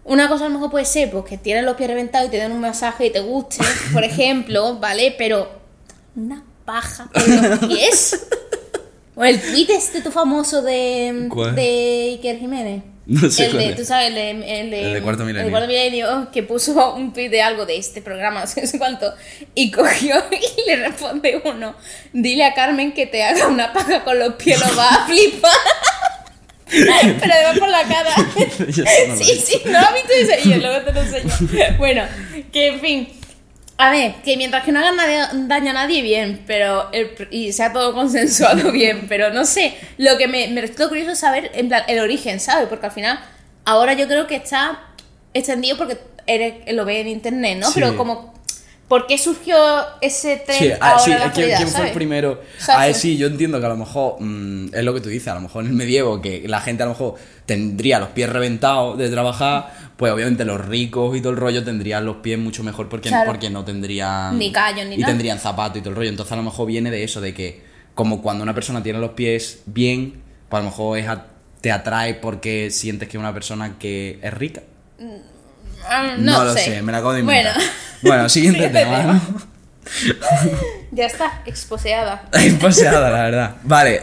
una cosa a lo mejor puede ser pues que tienes los pies reventados y te den un masaje y te guste, por ejemplo, ¿vale? Pero una paja con los pies. O el tweet este tu famoso de, ¿Cuál? de Iker Jiménez. No sé el cuál de, es. tú sabes, el de, el de, El de Cuarto Milenio. el Cuarto Milenio, que puso un tweet de algo de este programa, no sé cuánto, y cogió y le responde uno, dile a Carmen que te haga una paja con los pies, lo va a flipar. Pero además por la cara. No sí, sí, no lo has visto ese y luego te lo enseño. Bueno, que en fin. A ver, que mientras que no hagan nadie- daño a nadie, bien, pero. el- y sea todo consensuado, bien, pero no sé. Lo que me, me resulta curioso es saber, en plan, el origen, ¿sabes? Porque al final, ahora yo creo que está extendido porque eres, lo ve en internet, ¿no? Sí. Pero como, ¿por qué surgió ese tren Sí, ah, ahora sí, la ¿quién, fue el primero? ¿Sabes? A ver, sí, yo entiendo que a lo mejor mm, es lo que tú dices, a lo mejor en el medievo, que la gente a lo mejor tendría los pies reventados de trabajar, pues obviamente los ricos y todo el rollo tendrían los pies mucho mejor porque, Claro. porque no tendrían... Ni callos ni Y nada. tendrían zapatos y todo el rollo. Entonces a lo mejor viene de eso, de que como cuando una persona tiene los pies bien, pues a lo mejor es a- te atrae porque sientes que es una persona que es rica. Ah, no, lo sé. sé, me la acabo de Bueno, inventar. Bueno, siguiente Siguiente tema. ¿no? ya está, exposeada. Paseada, la verdad. Vale,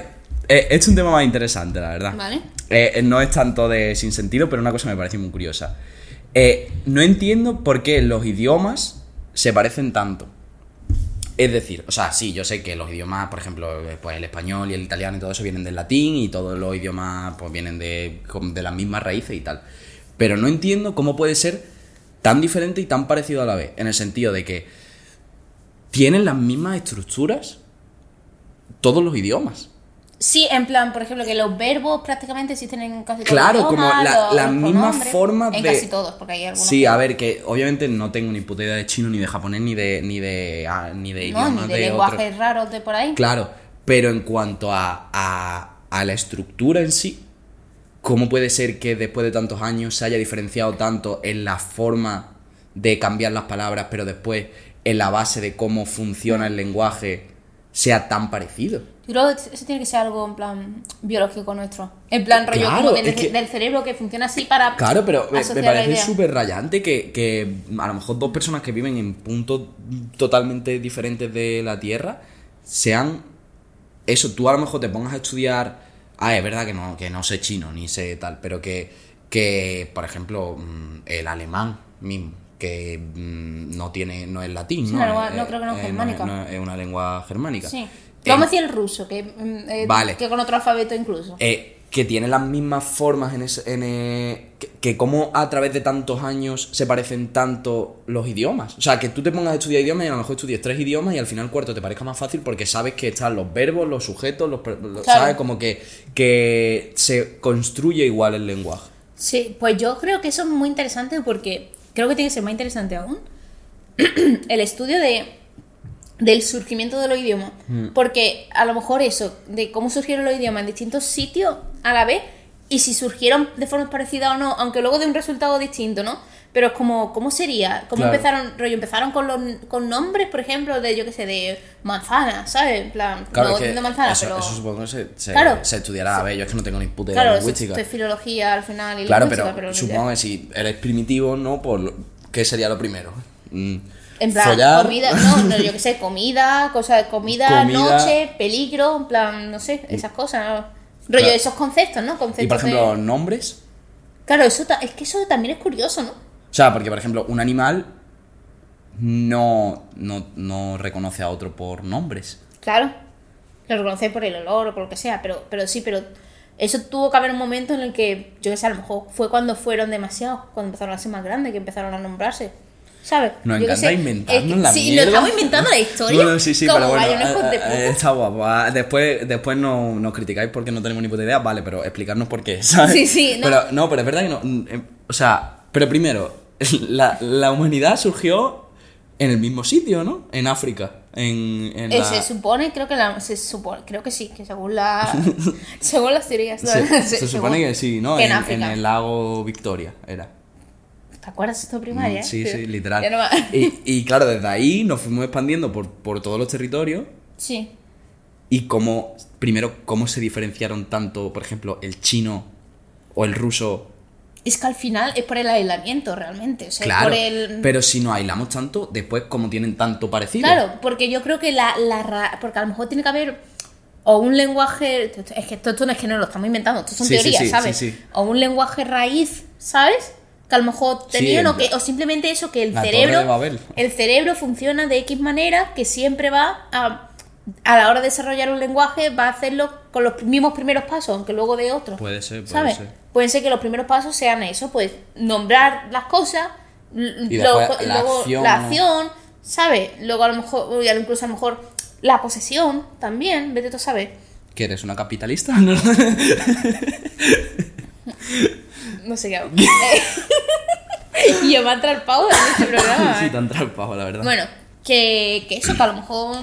eh, este es un tema más interesante, la verdad. Vale. Eh, no es tanto de sin sentido, pero una cosa me parece muy curiosa. Eh, no entiendo por qué los idiomas se parecen tanto. Es decir, o sea, sí, yo sé que los idiomas, por ejemplo, eh, pues el español y el italiano y todo eso vienen del latín y todos los idiomas pues vienen de, de las mismas raíces y tal. Pero no entiendo cómo puede ser tan diferente y tan parecido a la vez. En el sentido de que tienen las mismas estructuras todos los idiomas. Sí, en plan, por ejemplo, que los verbos prácticamente existen en casi todos Claro, los como idiomas, la, los- la los misma forma de. En casi todos, porque hay algunos. Sí, que- a ver, que obviamente no tengo ni puta idea de chino, ni de japonés, ni de. ni de. ah, ni de No, idiomas ni de, de lenguajes otro- raros de por ahí. Claro, pero en cuanto a, a, a la estructura en sí, ¿cómo puede ser que después de tantos años se haya diferenciado tanto en la forma de cambiar las palabras, pero después en la base de cómo funciona el lenguaje sea tan parecido? Yo creo que eso tiene que ser algo en plan biológico nuestro. En plan rollo Claro, como del, es que- del cerebro que funciona así para Claro, pero me, me parece súper rayante que, que a lo mejor dos personas que viven en puntos totalmente diferentes de la Tierra sean eso. Tú a lo mejor te pongas a estudiar. Ah, es verdad que no, que no sé chino ni sé tal, pero que, que por ejemplo, mm, el alemán mismo, que mm, no tiene, no es latín, Sí, ¿no? lengua- Es- no creo que no es es- germánica. no es una lengua germánica. Sí. Eh, Vamos a decir el ruso, que, mm, eh, Vale. que con otro alfabeto incluso. eh, que tiene las mismas formas en ese, en, eh, que, que como a través de tantos años se parecen tanto los idiomas. O sea, que tú te pongas a estudiar idiomas y a lo mejor estudies tres idiomas y al final el cuarto te parezca más fácil porque sabes que están los verbos, los sujetos, los, los- Claro. ¿sabes? Como que, que se construye igual el lenguaje. Sí, pues yo creo que eso es muy interesante porque creo que tiene que ser más interesante aún el estudio de del surgimiento de los idiomas. Mm. Porque a lo mejor eso, de cómo surgieron los idiomas en distintos sitios a la vez, y si surgieron de forma parecida o no, aunque luego de un resultado distinto, ¿no? Pero es como, ¿cómo sería? ¿Cómo Claro. empezaron? Rollo, empezaron con los con nombres, por ejemplo, de, yo qué sé, de manzana, ¿sabes? En plan, Claro, no de manzana, eso, pero... eso supongo que se, se, Claro. se estudiará. A ver, yo es que no tengo ni puta idea Claro, de lingüística. es filología al final y Claro, pero, ni supongo que si eres primitivo, ¿no? Por lo- ¿Qué sería lo primero? Mm, En plan, follar. comida, no, no, yo qué sé, comida, cosas de comida, Comida. noche, peligro, en plan, no sé, esas cosas, ¿no? Rollo, Claro. esos conceptos, ¿no? Conceptos Y por ejemplo, de- nombres. Claro, eso es que eso también es curioso, ¿no? O sea, porque por ejemplo, un animal no, no, no reconoce a otro por nombres. Claro. Lo reconoces por el olor o por lo que sea, pero, pero sí, pero eso tuvo que haber un momento en el que, yo qué sé, a lo mejor fue cuando fueron demasiados, cuando empezaron a ser más grandes, que empezaron a nombrarse. ¿Sabes? Nos Yo encanta sé, inventarnos que- la sí, mierda. nos estamos inventando la historia. Bueno, sí, sí, pero bueno, de eh, eh, está guapo. Ah, Después, después no, nos criticáis porque no tenemos ni puta idea, vale, pero explicarnos por qué, ¿sabes? Sí, sí, no. Pero, no, pero es verdad que no. mm, eh, O sea, pero primero, la, la humanidad surgió en el mismo sitio, ¿no? En África. En, en Eh, la- Se supone, creo que la, se supone, creo que sí, que según la según las teorías. ¿no? se, supone que sí, ¿no? que en en, África. en el lago Victoria era. ¿Te acuerdas esto de primaria? Mm, Sí, sí, literal. No Y, y claro, desde ahí nos fuimos expandiendo por, por todos los territorios Sí. y cómo, primero, cómo se diferenciaron tanto, por ejemplo, el chino o el ruso. Es que al final es por el aislamiento realmente, o sea, Claro, por el pero si nos aislamos tanto, después, como tienen tanto parecido. Claro, porque yo creo que la, la ra- porque a lo mejor tiene que haber o un lenguaje, es que esto, esto no es que no lo estamos inventando, esto son Sí, teorías, sí, ¿sabes? sí, sí. O un lenguaje raíz, ¿sabes? Que a lo mejor tenían o, que, o simplemente eso, que el cerebro el cerebro funciona de X manera que siempre va a a la hora de desarrollar un lenguaje va a hacerlo con los mismos primeros pasos, aunque luego de otros. Puede ser, puede ¿sabes? ser. Pueden ser que los primeros pasos sean eso, pues nombrar las cosas, Y luego, después la luego acción, la ¿no? acción, ¿sabes? Luego a lo mejor, incluso a lo mejor la posesión también, vete tú a saber. ¿Que eres una capitalista? No. No sé qué hago. Y yo me atrapado en este programa. sí, ¿eh? tan trampado, la verdad. Bueno, que, que eso, que a lo mejor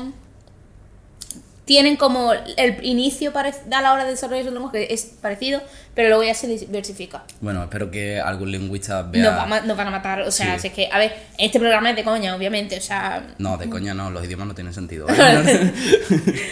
tienen como el inicio a la hora de desarrollar su lenguaje que es parecido, pero luego ya se diversifica. Bueno, espero que algún lingüista vea. Nos, va nos van a matar, o sea, Sí. si es que, a ver, este programa es de coña, obviamente, o sea... No, de coña no, los idiomas no tienen sentido. ¿eh?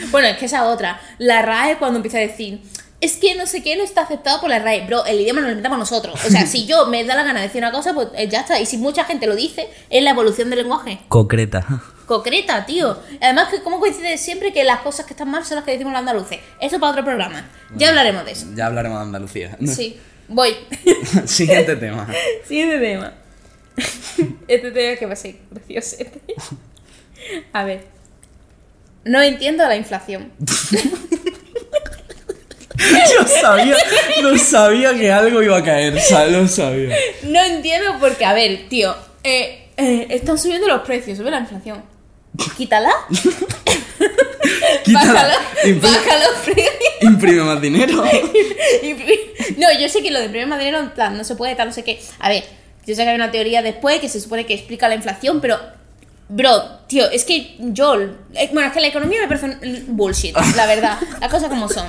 Bueno, es que esa otra, la RAE cuando empieza a decir... Es que no sé qué no está aceptado por la RAE. Bro, el idioma nos lo inventamos nosotros. O sea, si yo me da la gana de decir una cosa, pues eh, ya está. Y si mucha gente lo dice, es la evolución del lenguaje. Concreta. Concreta, tío. Además, que como coincide siempre que las cosas que están mal son las que decimos los andaluces. Eso para otro programa. Ya hablaremos de eso. Ya hablaremos de Andalucía. Sí. Voy. Siguiente tema. Siguiente tema. Este tema que va a ser gracioso. A ver. No entiendo la inflación. Yo sabía, no sabía que algo iba a caer, sabía. No entiendo porque, a ver, tío. eh, eh, están subiendo los precios, sube la inflación. Quítala. Quítala. Bájalo. Impri- Baja los precios. Imprime más dinero. No, yo sé que lo de primer dinero en plan, no se puede, tal, no sé qué. A ver, yo sé que hay una teoría después que se supone que explica la inflación, pero. Bro, tío, es que yo. eh, Bueno, es que la economía me parece bullshit, la verdad. Las cosas como son.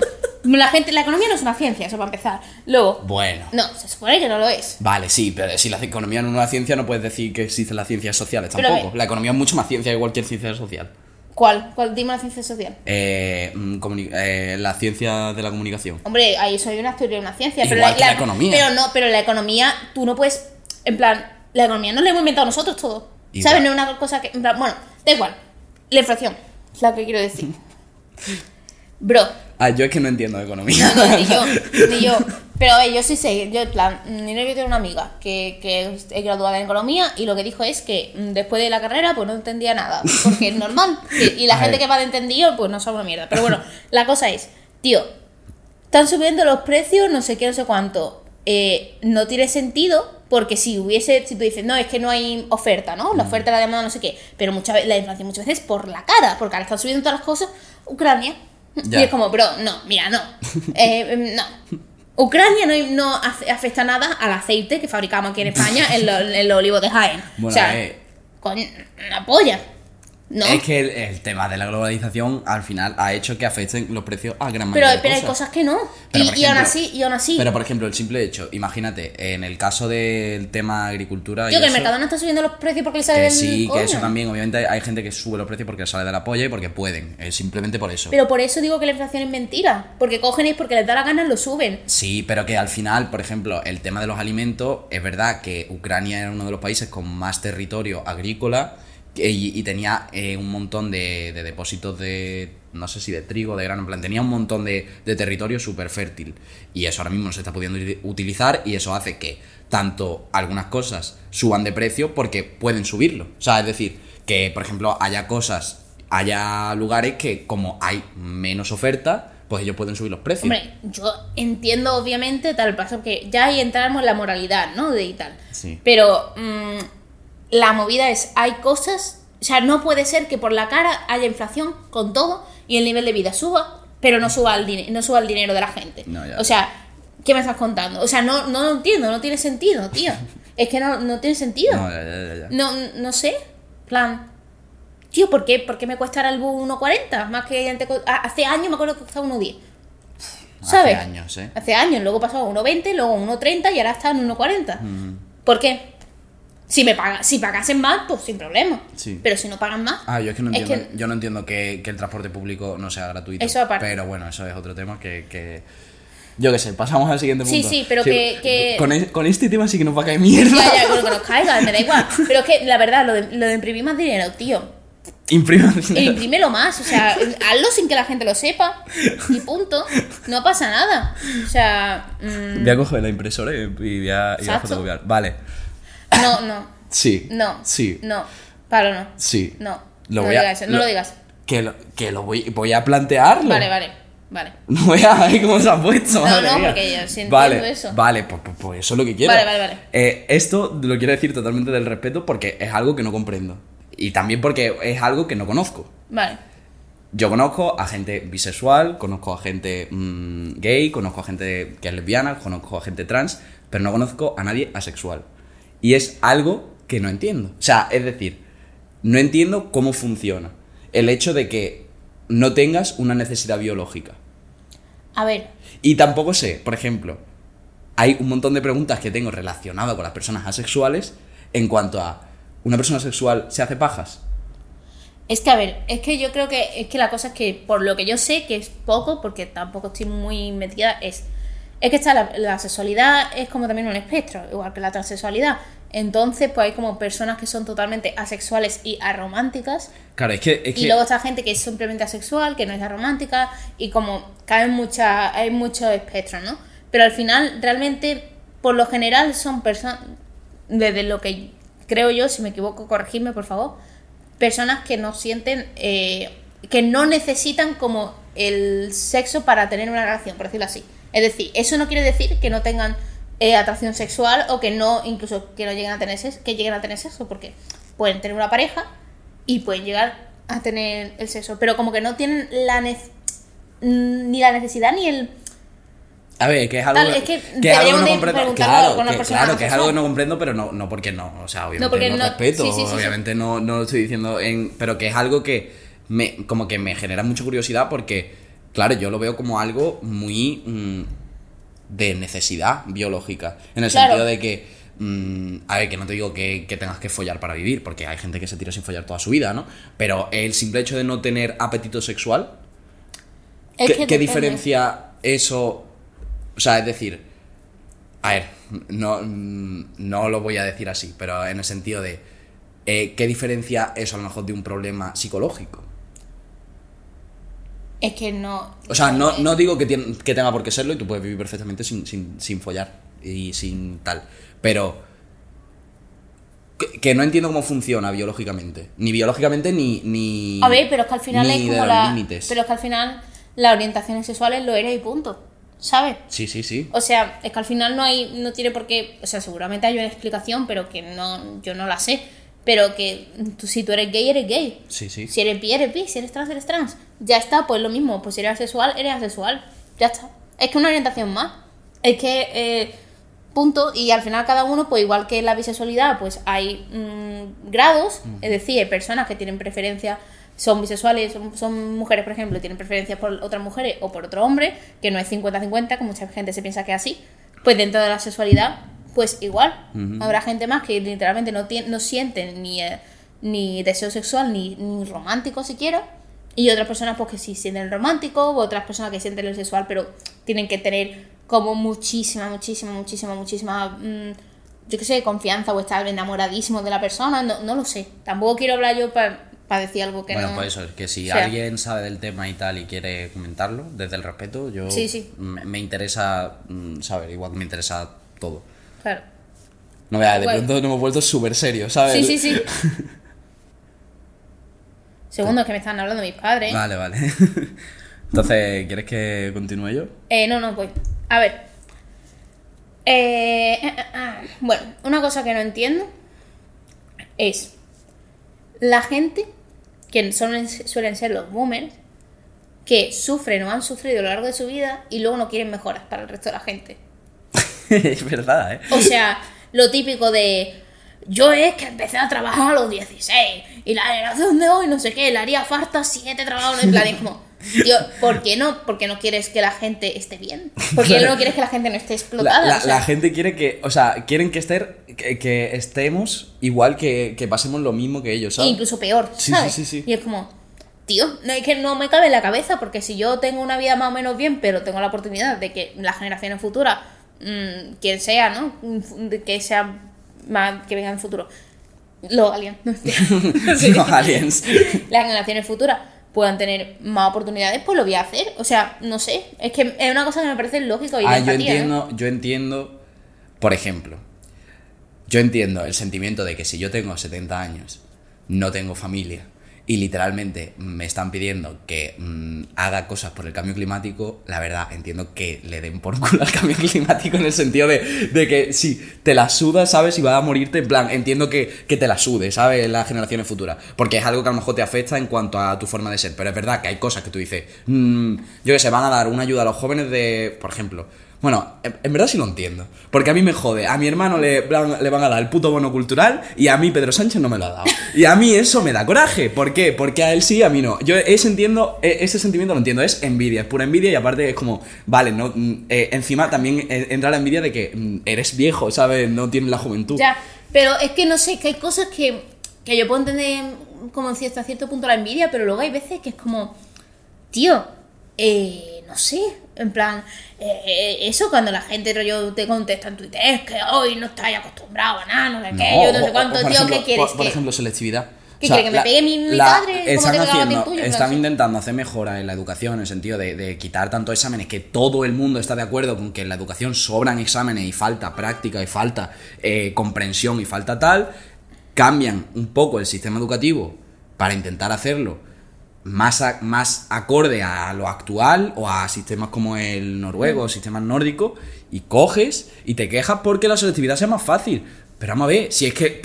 La gente, la economía no es una ciencia, eso para empezar. Luego. Bueno. No, se supone que no lo es. Vale, sí, pero si la economía no es una ciencia, no puedes decir que existen las ciencias sociales Pero a tampoco. ver. La economía es mucho más ciencia que cualquier ciencia social. ¿Cuál? ¿Cuál? Dime la ciencia social. Eh, mm, comuni- eh, la ciencia de la comunicación. Hombre, ahí soy una teoría, una ciencia. pero Igual que la economía. Pero no, pero la economía, tú no puedes. En plan, la economía no la hemos inventado nosotros todo. Igual. ¿Sabes? No es una cosa que. En plan, bueno, da igual. La inflación, es lo que quiero decir. Bro, Ah, yo es que no entiendo de economía. no, ni yo, ni yo. Pero ver, yo sí sé, yo en plan, mi novio tiene una amiga que, que es graduada en economía y lo que dijo es que mm, después de la carrera pues no entendía nada, porque es normal. y la gente que va de entendido pues no sabe una mierda. Pero bueno, la cosa es, tío, están subiendo los precios, no sé qué, no sé cuánto. Eh, no tiene sentido porque si hubiese, si tú dices, no, es que no hay oferta, ¿no? Mm. La oferta, la demanda, no sé qué. Pero muchas veces, la inflación muchas veces por la cara, porque ahora están subiendo todas las cosas. Ucrania. Ya. Y es como, bro, no, mira, no. Eh, em, no. Ucrania no, no afecta nada al aceite que fabricamos aquí en España en, en los olivos de Jaén. Bueno, o sea, eh. coño, una polla. ¿No? Es que el, el tema de la globalización al final ha hecho que afecten los precios a gran pero mayoría de pero hay cosas. que no. Pero, y, aún así, y aún así. Pero por ejemplo, el simple hecho, imagínate, en el caso del tema agricultura. y Tío, que el eso, Mercadona está subiendo los precios porque le sale del sí, coño. que eso también, obviamente hay gente que sube los precios porque sale de la polla y porque pueden, es simplemente por eso. Pero por eso digo que la inflación es mentira. Porque cogen y porque les da la gana lo suben. Sí, pero que al final, por ejemplo, el tema de los alimentos, es verdad que Ucrania era uno de los países con más territorio agrícola y, y tenía eh, un montón de, de depósitos de, no sé si de trigo, de grano, en plan, tenía un montón de, de territorio súper fértil. Y eso ahora mismo no se está pudiendo uti- utilizar y eso hace que tanto algunas cosas suban de precio porque pueden subirlo. O sea, es decir, que por ejemplo haya cosas, haya lugares que como hay menos oferta, pues ellos pueden subir los precios. Hombre, yo entiendo obviamente tal paso que ya ahí entramos en la moralidad, ¿no? De y tal. Sí. Pero mm, la movida es, hay cosas, o sea, no puede ser que por la cara haya inflación con todo y el nivel de vida suba, pero no suba el, dine- no suba el dinero de la gente. No, o sea, ¿qué me estás contando? O sea, no, no lo entiendo, no tiene sentido, tío. Es que no, no tiene sentido. No, ya, ya, ya, ya. No, no sé. plan. Tío, ¿por qué, ¿por qué me cuesta el bus 1.40? Más que antes ah, hace años me acuerdo que costaba 1.10. ¿Sabes? Hace años, ¿eh? Hace años, luego pasó a 1.20, luego a 1.30 y ahora está en 1.40. ¿Por qué? Si me paga, si pagasen más, pues sin problema. Sí. Pero si no pagan más. Ah, yo es que no Es entiendo, que- yo no entiendo que, que el transporte público no sea gratuito. Eso aparte. Pero bueno, eso es otro tema que... que- Yo qué sé, pasamos al siguiente Sí, punto. sí, pero que- que- Con, con este tema sí que nos va a caer mierda. Ya, ya, con que nos caiga, me da igual. Pero es que la verdad, lo de, lo de imprimir más dinero, tío. Imprima imprímelo más, o sea, hazlo sin que la gente lo sepa. Y punto. No pasa nada. O sea, mm, Voy a coger la impresora y voy a, y voy a fotocopiar. Vale. No, no, Sí. no. Sí. No. Pablo, no. Sí. No. Lo no voy a- digas no lo- lo digas. Que lo, que lo voy, voy a plantearlo. Vale, vale, vale. No voy a ver cómo se ha puesto. No, madre no, mía. porque yo entiendo vale, eso. Vale, pues, pues- pues eso es lo que quiero. Vale, vale, vale. Eh, esto lo quiero decir totalmente del respeto porque es algo que no comprendo. Y también porque es algo que no conozco. Vale. Yo conozco a gente bisexual, conozco a gente mm, gay, conozco a gente que es lesbiana, conozco a gente trans, pero no conozco a nadie asexual. Y es algo que no entiendo. O sea, es decir, no entiendo cómo funciona. El hecho de que no tengas una necesidad biológica. A ver, Y tampoco sé, por ejemplo, hay un montón de preguntas que tengo relacionadas con las personas asexuales en cuanto a, ¿una persona sexual se hace pajas? es que a ver, es que yo creo que es que la cosa es que por lo que yo sé, que es poco, porque tampoco estoy muy metida, es es que está la, la sexualidad es como también un espectro, igual que la transexualidad. Entonces, pues hay como personas que son totalmente asexuales y arománticas, Claro, es que... Es y luego está gente que es simplemente asexual, que no es aromántica, y como caen muchas, hay muchos espectros, ¿no? Pero al final, realmente, por lo general, son personas, desde lo que creo yo, si me equivoco, corregidme, por favor, personas que no sienten, eh, que no necesitan como el sexo para tener una relación, por decirlo así. Es decir, eso no quiere decir que no tengan eh, atracción sexual o que no, incluso que no lleguen a tener sexo, que lleguen a tener sexo, porque pueden tener una pareja y pueden llegar a tener el sexo, pero como que no tienen la ni la necesidad ni el A ver, que es algo Tal, es que es algo deberíamos de comprendo. Claro, con que, claro, que es algo que no comprendo, pero no, no porque no. O sea, obviamente no, no- respeto. sí, sí, sí, sí. obviamente No, no lo estoy diciendo en. Pero que es algo que me, como que me genera mucha curiosidad porque, claro, yo lo veo como algo muy mm, de necesidad biológica. En el Claro. sentido de que. mm, a ver, que no te digo que, que tengas que follar para vivir, porque hay gente que se tira sin follar toda su vida, ¿no? Pero el simple hecho de no tener apetito sexual, es ¿Qué, que qué depende. diferencia eso? O sea, es decir, a ver, no, mm, no lo voy a decir así, pero en el sentido de, eh, ¿qué diferencia eso a lo mejor de un problema psicológico? Es que no. O sea, no, no digo que, tien- que tenga por qué serlo y tú puedes vivir perfectamente sin, sin, sin follar y sin tal, pero que, que no entiendo cómo funciona biológicamente, ni biológicamente ni... ni A ver, pero es que al final ni es de como la. límites. Pero es que al final las orientaciones sexuales lo eres y punto. ¿Sabes? Sí, sí, sí. O sea, es que al final no hay, no tiene por qué, o sea, seguramente hay una explicación, pero que no, yo no la sé. Pero que tú- si tú eres gay, eres gay. Sí, sí. Si eres bi, eres bi. Si eres trans, eres trans. Ya está, pues lo mismo. Pues si eres asexual, eres asexual. Ya está. Es que una orientación más. Es que, eh, punto. Y al final cada uno, pues igual que la bisexualidad, pues hay mm, grados. Es decir, hay personas que tienen preferencia, son bisexuales, son, son mujeres, por ejemplo, y tienen preferencias por otras mujeres o por otro hombre, que no es 50-50, que mucha gente se piensa que es así. Pues dentro de la sexualidad, pues igual. Habrá gente más que literalmente no, tiene, no sienten ni, eh, ni deseo sexual ni, ni romántico siquiera. Y otras personas pues que sí sienten el romántico, u otras personas que sienten el sexual, pero tienen que tener como muchísima, muchísima, muchísima, muchísima, mm, yo qué sé, confianza o estar enamoradísimo de la persona, no, no lo sé. Tampoco quiero hablar yo para decir algo que bueno, no... pues eso, es que si o sea, alguien sabe del tema y tal y quiere comentarlo, desde el respeto, yo Sí, sí. Me, me interesa mm, saber, igual que me interesa todo. Claro. No vea, de Guay. pronto nos hemos vuelto súper serios, ¿sabes? Sí, sí, sí. Segundo, es que me están hablando mis padres. Vale, vale. Entonces, ¿quieres que continúe yo? Eh, no, no, voy. A ver. Eh, eh, eh, ah, bueno, una cosa que no entiendo es la gente que suelen, suelen ser los boomers que sufren o han sufrido a lo largo de su vida y luego no quieren mejoras para el resto de la gente. es verdad, ¿eh? O sea, lo típico de yo es que empecé a trabajar a los 16 y la generación de hoy no sé qué, le haría falta siete trabajos en plan es como, tío, ¿por qué no? ¿Por qué no quieres que la gente esté bien? ¿Por qué no quieres que la gente no esté explotada? la- O sea, la gente quiere que, o sea, quieren que, ester- que, que estemos igual que, que pasemos lo mismo que ellos, e ¿sabes? incluso peor, Sí, ¿sabes? sí, sí, sí. Y es como, tío, no es que no me cabe en la cabeza porque si yo tengo una vida más o menos bien, pero tengo la oportunidad de que las generaciones futuras, mm, quien sea, ¿no? Que sea más que vengan en el futuro. Los aliens. Los aliens. las generaciones futuras puedan tener más oportunidades, pues lo voy a hacer. O sea, no sé. Es que es una cosa que me parece lógico y Ah, yo entiendo, yo entiendo, por ejemplo, yo entiendo el sentimiento de que si yo tengo 70 años, no tengo familia y literalmente me están pidiendo que mm, haga cosas por el cambio climático, la verdad entiendo que le den por culo al cambio climático en el sentido de, de que si te la sudas, ¿sabes? Y vas a morirte, en plan, entiendo que, que te la sude, ¿sabes? Las generaciones futuras. Porque es algo que a lo mejor te afecta en cuanto a tu forma de ser. Pero es verdad que hay cosas que tú dices, mm, yo que sé, van a dar una ayuda a los jóvenes de, por ejemplo, Bueno, en, verdad sí lo entiendo. Porque a mí me jode. A mi hermano le, le van a dar el puto bono cultural y a mí Pedro Sánchez no me lo ha dado. Y a mí eso me da coraje. ¿Por qué? Porque a él sí, a mí no. Yo ese entiendo, e- ese sentimiento lo entiendo. Es envidia, es pura envidia y aparte es como, vale, no, mm, eh, encima también eh, entra la envidia de que mm, eres viejo, ¿sabes? No tienes la juventud. Ya, pero es que no sé, que hay cosas que, que yo puedo entender como en cierto, a cierto punto la envidia, pero luego hay veces que es como, tío, eh, no sé, en plan, eh, eso cuando la gente rollo te contesta en Twitter, es que hoy no estáis acostumbrado a nada, no sé qué, yo no o- sé cuánto, o tío, ¿qué quieres? por, por que- ejemplo, selectividad. ¿Qué quiere, que me pegue mi- mi padre? ¿Cómo Están, te haciendo, tuyo? intentando hacer mejoras en la educación en el sentido de, de quitar tantos exámenes que todo el mundo está de acuerdo con que en la educación sobran exámenes y falta práctica y falta eh, comprensión y falta tal. Cambian un poco el sistema educativo para intentar hacerlo más, a- más acorde a lo actual o a sistemas como el noruego, sistemas nórdicos, y coges y te quejas porque la selectividad sea más fácil. Pero vamos a ver, si es que.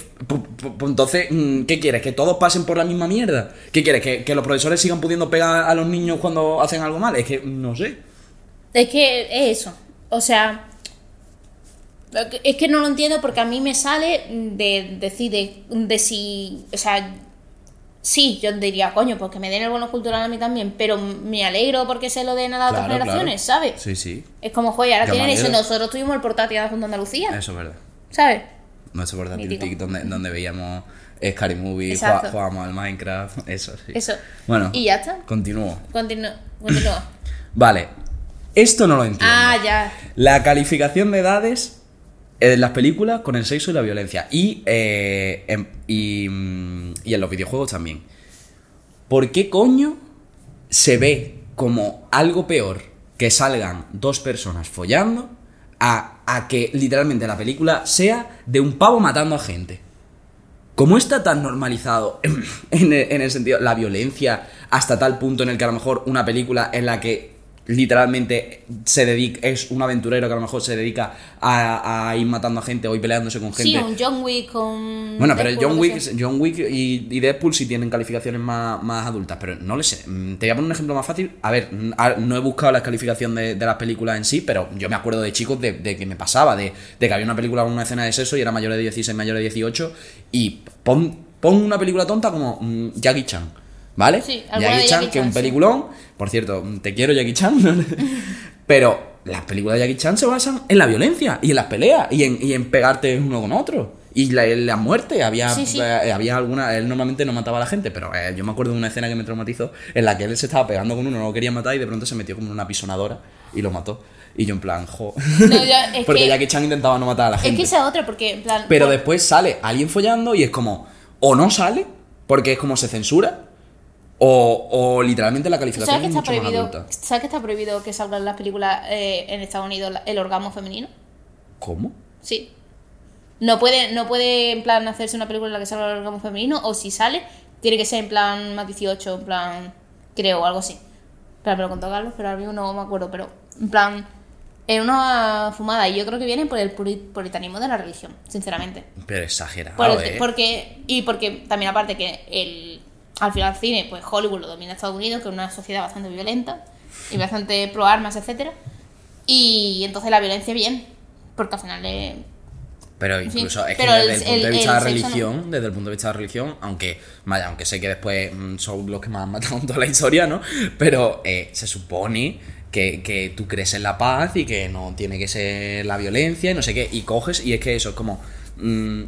entonces, mm, ¿qué quieres? ¿Que todos pasen por la misma mierda? ¿Qué quieres? ¿Que, que los profesores sigan pudiendo pegar a los niños cuando hacen algo mal? Es que no sé. Es que es eso. O sea, es que no lo entiendo porque a mí me sale de decir de, de si. O sea, sí, yo diría, coño, pues que me den el bono cultural a mí también, pero me alegro porque se lo den a las otras generaciones, claro. ¿sabes? Sí, sí. Es como, joder, ahora tienen eso. Nosotros tuvimos el portátil de Junta Andalucía, Eso es verdad. ¿sabes? Nuestro portátil. Tic, donde, donde veíamos Scary Movie, jugá- jugábamos al Minecraft, eso sí. Eso. Bueno, Y ya está. continúo. Continúa. Continúa. Vale, esto no lo entiendo. ah, ya. La calificación de edades en las películas con el sexo y la violencia. Y, eh, en, y, mm, y en los videojuegos también. ¿Por qué coño se ve como algo peor que salgan dos personas follando a, a que literalmente la película sea de un pavo matando a gente? ¿Cómo está tan normalizado en, en el, en el sentido la violencia hasta tal punto en el que a lo mejor una película en la que literalmente se dedica es un aventurero que a lo mejor se dedica a, a ir matando a gente o ir peleándose con gente? Sí, un John Wick con. Bueno, pero Deadpool, John lo que Wick. John Wick y, y Deadpool sí tienen calificaciones más, más adultas, pero no le sé. Mm, Te voy a poner un ejemplo más fácil. A ver, no he buscado la calificación de, de las películas en sí, pero yo me acuerdo de chicos de, de que me pasaba, de, de que había una película con una escena de sexo y era mayor de 16, mayor de 18, y pon, pon una película tonta como mm, Jackie Chan. ¿Vale? Sí, Jackie Chan, que es un peliculón. Por cierto, te quiero Jackie Chan. pero las películas de Jackie Chan se basan en la violencia y en las peleas y en, y en pegarte uno con otro. Y la, la muerte, había, Sí, sí. eh, había alguna. Él normalmente no mataba a la gente, pero eh, yo me acuerdo de una escena que me traumatizó en la que él se estaba pegando con uno, no lo quería matar y de pronto se metió como en una pisonadora y lo mató. Y yo en plan, jo. No, ya, es Porque que- Jackie Chan intentaba no matar a la Es gente. que esa es otra, porque en plan. Pero por- después sale alguien follando y es como, o no sale, porque es como se censura, o, o literalmente la calificación ¿Sabes que es está mucho más prohibido? adulta. ¿Sabes que está prohibido que salga en las películas eh, en Estados Unidos el orgasmo femenino? ¿Cómo? Sí. No puede, no puede en plan hacerse una película en la que salga el orgasmo femenino, o si sale, tiene que ser en plan más 18, en plan, creo, o algo así. Pero me lo contó Carlos, pero ahora mismo no me acuerdo, pero en plan, en una fumada, y yo creo que viene por el puri- puritanismo de la religión, sinceramente. Pero exagerado, Por el- ¿eh? porque, y porque también aparte que el, al final el cine, pues Hollywood lo domina Estados Unidos, que es una sociedad bastante violenta y bastante pro armas, etcétera Y entonces la violencia bien, porque al final es... Pero incluso es que desde el- el, punto de vista de la no. religión, desde el punto de vista de la religión, aunque, vaya, aunque sé que después mm, son los que más han matado en toda la historia, ¿no? Pero eh, se supone que, que tú crees en la paz y que no tiene que ser la violencia y no sé qué, y coges, y es que eso es como... mm,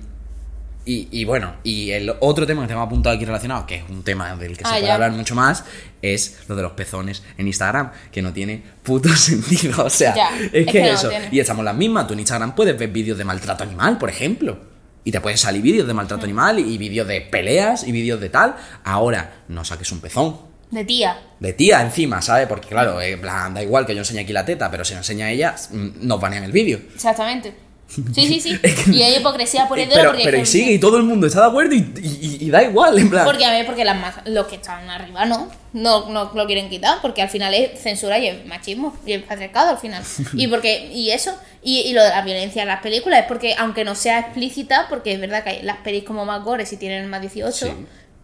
y, y bueno, y el otro tema que tengo apuntado aquí relacionado, que es un tema del que se Ah, puede ya. hablar mucho más, es lo de los pezones en Instagram, que no tiene puto sentido. O sea, Ya, es, es que, que no eso. tiene. Y estamos las mismas. Tú en Instagram puedes ver vídeos de maltrato animal, por ejemplo. Y te pueden salir vídeos de maltrato animal y vídeos de peleas y vídeos de tal. Ahora, no saques un pezón. De tía. De tía encima, ¿sabes? Porque claro, plan, da igual que yo enseñe aquí la teta, pero si lo enseña ella, mm, nos banean el vídeo. Exactamente. Sí, sí, sí. Y hay hipocresía por el dedo Pero, porque... pero y sigue y todo el mundo está de acuerdo y, y- y da igual, en plan. Porque a ver, porque las los que están arriba no, no, no lo quieren quitar, porque al final es censura y es machismo y es patriarcado al final. Y porque, y eso, y, y lo de la violencia en las películas es porque, aunque no sea explícita, porque es verdad que hay las pelis como más gores y tienen más 18, Sí.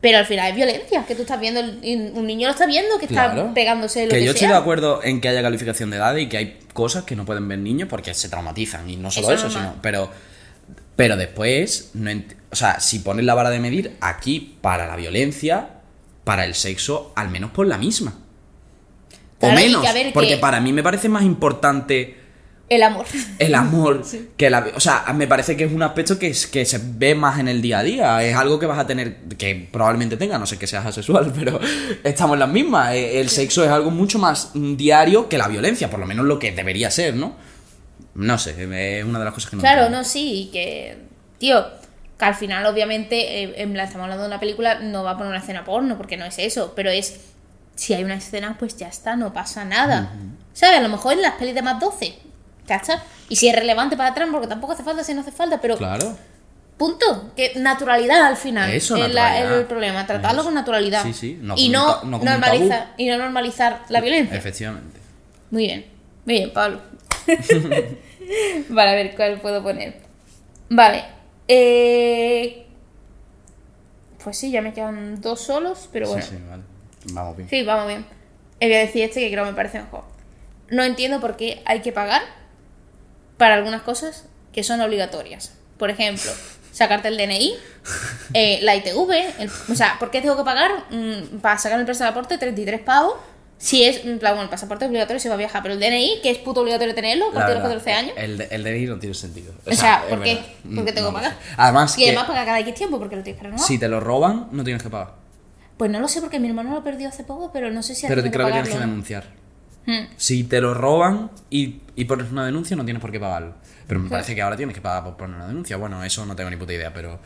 Pero al final es violencia, que tú estás viendo, un niño lo está viendo, que está Claro. pegándose lo que que, yo estoy de acuerdo en que haya calificación de edad y que hay cosas que no pueden ver niños porque se traumatizan. Y no solo Eso sino pero pero después no o sea si pones la vara de medir aquí para la violencia para el sexo al menos por la misma. Claro, o que menos ver, porque que- para mí me parece más importante El amor. el amor que la o sea me parece que es un aspecto que, es- que se ve más en el día a día. Es algo que vas a tener que probablemente tenga no sé que seas asexual pero estamos en las mismas. Eh, el sexo es algo mucho más diario que la violencia por lo menos lo que debería ser no no sé es una de las cosas que no Claro, no, sí, y que, tío, que al final, obviamente, eh, en plan, estamos hablando de una película, no va a poner una escena porno, porque no es eso, pero es, si hay una escena, pues ya está, no pasa nada. ¿Sabes? A lo mejor en las pelis de más 12, Y si es relevante para atrás, porque tampoco hace falta, si no hace falta, pero claro punto, que naturalidad al final Eso, es la- el problema, tratarlo Eso. con naturalidad. Sí, sí, no y no, no normalizar, y no normalizar la violencia. efectivamente Muy bien, muy bien, Pablo. vale, a ver cuál puedo poner. Vale. Eh... Pues sí, ya me quedan dos solos, pero bueno. sí sí vale vamos bien Sí, vamos bien. Eh, Voy a decir este que creo que me parece mejor. No entiendo por qué hay que pagar para algunas cosas que son obligatorias. Por ejemplo, sacarte el DNI, eh, la ITV, el- o sea, ¿por qué tengo que pagar mm, para sacar el pasaporte 33 pavos? Si es, en plan, bueno, el pasaporte es obligatorio si va a viajar, pero el DNI, que es puto obligatorio tenerlo a partir de los verdad, 14 años. el, el DNI no tiene sentido O sea, ¿por qué? ¿Por qué tengo No que pagar? además Y además pagar cada X tiempo porque lo tienes que renovar. si te lo roban no tienes que pagar Pues no lo sé porque mi hermano lo perdió hace poco, pero no sé si ha Pero tenido creo que tienes que denunciar. Hmm. Si te lo roban y, y pones una denuncia, no tienes por qué pagarlo. Pero me parece que ahora tienes que pagar por poner una denuncia. Bueno, eso no tengo ni puta idea, pero.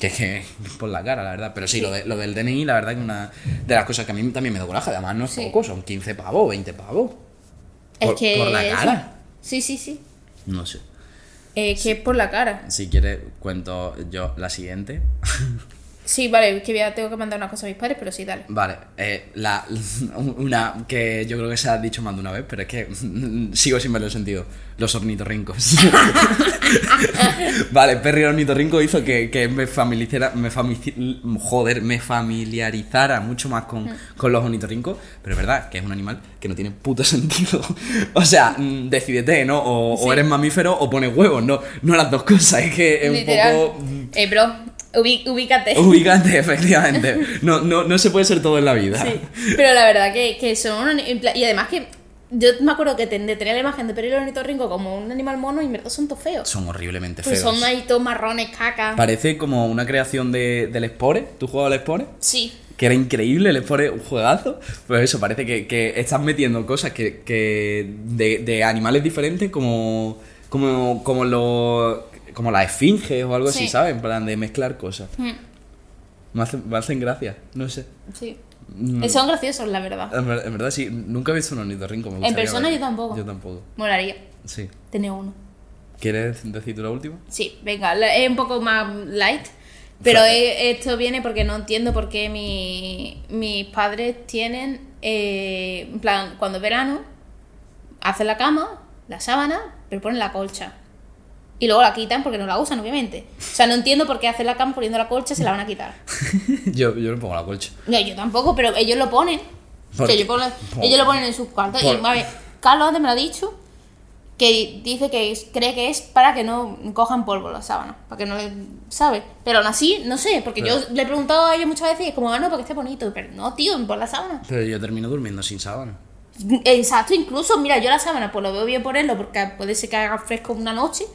Que, que por la cara, la verdad. Pero sí, Lo, de- lo del DNI, la verdad, que una de las cosas que a mí también me da coraje. Además, no es Sí. poco, son 15 pavos, 20 pavos. Es Por- que. por la cara. Sí, sí, sí. No sé. Eh, que es por la cara. Si quieres, cuento yo la siguiente. Sí, vale, que voy a- tengo que mandar una cosa a mis padres, pero sí, dale. Vale, eh, la, una que yo creo que se ha dicho más de una vez, pero es que sigo sin verlo el sentido. Los ornitorrincos. vale, Perry ornitorrinco hizo que, que me familiarizara, me fami- joder, me familiarizara mucho más con, con los ornitorrincos, pero es verdad que es un animal que no tiene puto sentido. o sea, mm, decídete, ¿no? O, o eres mamífero o pones huevos, no, no las dos cosas, es que es Literal. un poco... mm, Eh, bro, ubí- ubícate. Ubicante, efectivamente. No, no, no se puede ser todo en la vida. Sí. Pero la verdad que, que son. Y además que. Yo me acuerdo que ten- de tener la imagen de el ornitorrinco como un animal mono y en verdad son todos feos. Son horriblemente Pues feos. son ahí todos marrones, caca. Parece como una creación de, del Spore. ¿Tú jugabas al Spore? Sí. Que era increíble, el Spore, un juegazo. Pues eso, parece que, que estás metiendo cosas que, que de, de animales diferentes como, como, como, lo, como la esfinge o algo así, Sí. ¿sabes? En plan de mezclar cosas. Mm, Me hacen, me hacen gracia, no sé. Sí. Mm. Eh, Son graciosos, la verdad. En, ver- en verdad sí, nunca he visto un ornitorrinco. me En persona yo tampoco. Yo tampoco, Molaría sí. tener uno. ¿Quieres decir tú la última? Sí, venga, es un poco más light. Pero esto viene porque no entiendo por qué mi- mis padres tienen, eh, en plan, cuando es verano, hacen la cama, la sábana, pero ponen la colcha. Y luego la quitan porque no la usan, obviamente. O sea, no entiendo por qué hacen la cama poniendo la colcha se la van a quitar. yo, yo no pongo la colcha. No, yo tampoco, pero ellos lo ponen. ¿Por O sea, qué? ellos, ellos lo ponen en sus cuartos. por- Y, a ver, Carlos antes me lo ha dicho, que dice que es- cree que es para que no cojan polvo las sábanas, para que no le... ¿Sabes? Pero aún así, no sé, porque yo le he preguntado a ella muchas veces y es como, ah, no, porque esté bonito. Pero no, tío, por la sábana. Pero yo termino durmiendo sin sábana. Exacto, incluso, mira, yo la sábana, pues lo veo bien ponerlo porque puede ser que haga fresco una noche,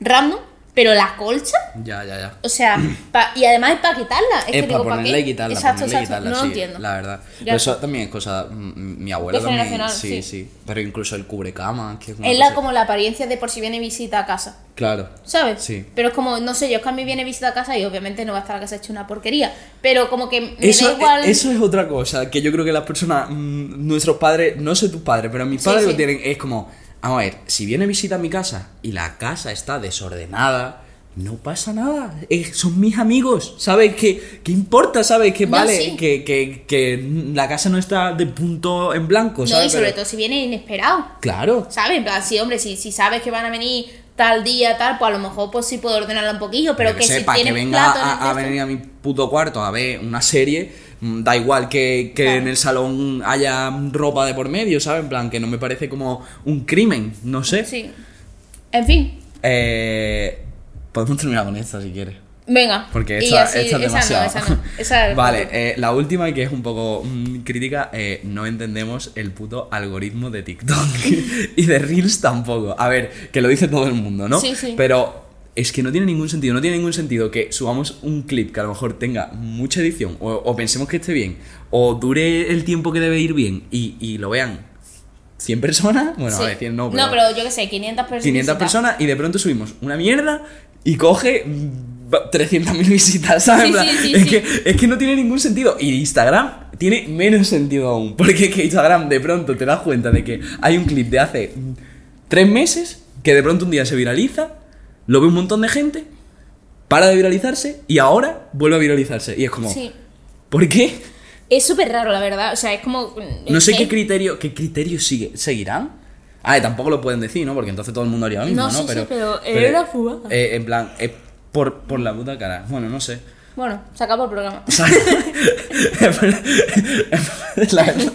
random, pero la colcha... Ya, ya, ya. O sea, pa- y además es para quitarla. Es, Es que para digo, ¿para ponerla y quitarla, Exacto, ponerla y exacto. quitarla, no sí, lo entiendo. La verdad. Pero eso también es cosa. mm, Mi abuela también. Sí, sí. sí, Pero incluso el cubrecama, que es una Es la, como la apariencia de por si viene visita a casa. Claro. ¿Sabes? Sí. Pero es como, no sé, yo es que a mí viene visita a casa y obviamente no va a estar la casa hecha una porquería. Pero como que me Eso, da igual. eso es otra cosa que yo creo que las personas, mm, nuestros padres, no sé tus padres, pero mis padres sí. lo tienen. Es como, vamos a ver, si viene visita a mi casa y la casa está desordenada, no pasa nada. Eh, son mis amigos, ¿sabes? ¿Qué, qué importa? ¿Sabes? Que No, vale, sí. que, que, que la casa no está de punto en blanco, no, ¿sabes? y sobre Pero- todo si viene inesperado. Claro. ¿Sabes? En plan, sí, hombre, si, si sabes que van a venir tal día, tal, pues a lo mejor pues sí puedo ordenarla un poquillo, pero Yo que, sé, si que venga plato a, venir a mi puto cuarto a ver una serie, da igual que, que Claro. en el salón haya ropa de por medio, ¿sabes? En plan, que no me parece como un crimen, no sé. Sí. En fin, Eh, podemos terminar con esta si quieres. venga. Porque esta, así- esta es demasiado. Esa no, esa no. Esa vale, eh, la última y que es un poco mm, crítica, eh, no entendemos el puto algoritmo de TikTok y de Reels tampoco. A ver, que lo dice todo el mundo, ¿no? Sí, sí. Pero es que no tiene ningún sentido, no tiene ningún sentido que subamos un clip que a lo mejor tenga mucha edición o, o pensemos que esté bien o dure el tiempo que debe ir bien y, y lo vean 100 personas, bueno, Sí. a ver, 100 no, No, pero yo qué sé, 500 personas. 500 personas y de pronto subimos una mierda y coge mm, 300.000 visitas, ¿sabes? Sí, sí, es. Que, es que no tiene ningún sentido. Y Instagram tiene menos sentido aún. Porque es que Instagram de pronto te das cuenta de que hay un clip de hace mm, tres meses que de pronto un día se viraliza, lo ve un montón de gente, para de viralizarse y ahora vuelve a viralizarse. Y es como, Sí. ¿por qué? Es súper raro, la verdad. O sea, es como. No sé qué criterio, qué criterio sigue, seguirán. Ah, y tampoco lo pueden decir, ¿no? Porque entonces todo el mundo haría lo mismo, No, ¿no? sí, sí, pero era fugaz. eh, en plan, eh, por, por la puta cara. Bueno, no sé. Bueno, se acabó el programa. La verdad,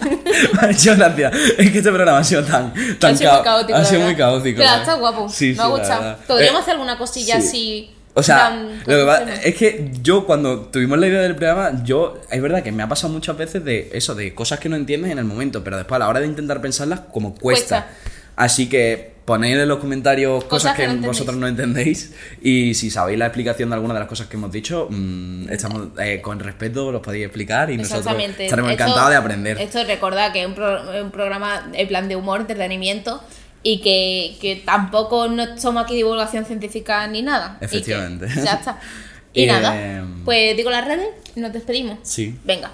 me ha hecho gracia. Es que este programa ha sido tan, tan ha sido muy caótico. Ha sido muy caótico. Pero está guapo. Sí, me sí, ha gustado. Podríamos Eh, hacer alguna cosilla sí. así. O sea, plan, lo que va- es que yo cuando tuvimos la idea del programa, yo, es verdad que me ha pasado muchas veces de eso, de cosas que no entiendes en el momento, pero después a la hora de intentar pensarlas, como cuesta. Cuesta. Así que poned en los comentarios cosas, Cosas que no entendéis. vosotros no entendéis y si sabéis la explicación de alguna de las cosas que hemos dicho, mm, estamos eh, con respeto, los podéis explicar y nosotros estaremos Esto- encantados de aprender. Esto recordad que es un, pro- un programa en plan de humor, entretenimiento y que, que tampoco no somos aquí divulgación científica ni nada. Que Efectivamente. ya está. Y Eh, nada, pues digo las redes nos despedimos. Sí. Venga.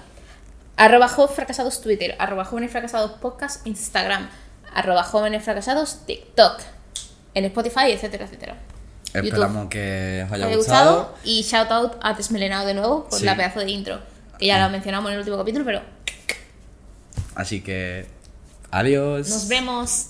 Arroba fracasados Twitter, arroba jóvenes fracasados podcast Instagram, arroba jóvenes fracasados TikTok, en Spotify, etcétera, etcétera. Esperamos que os ¿Os haya ha gustado. gustado? Y shout out a Desmelenado de nuevo por Sí. la pedazo de intro. Que ya lo mencionamos en el último capítulo, pero Así que adiós. nos vemos.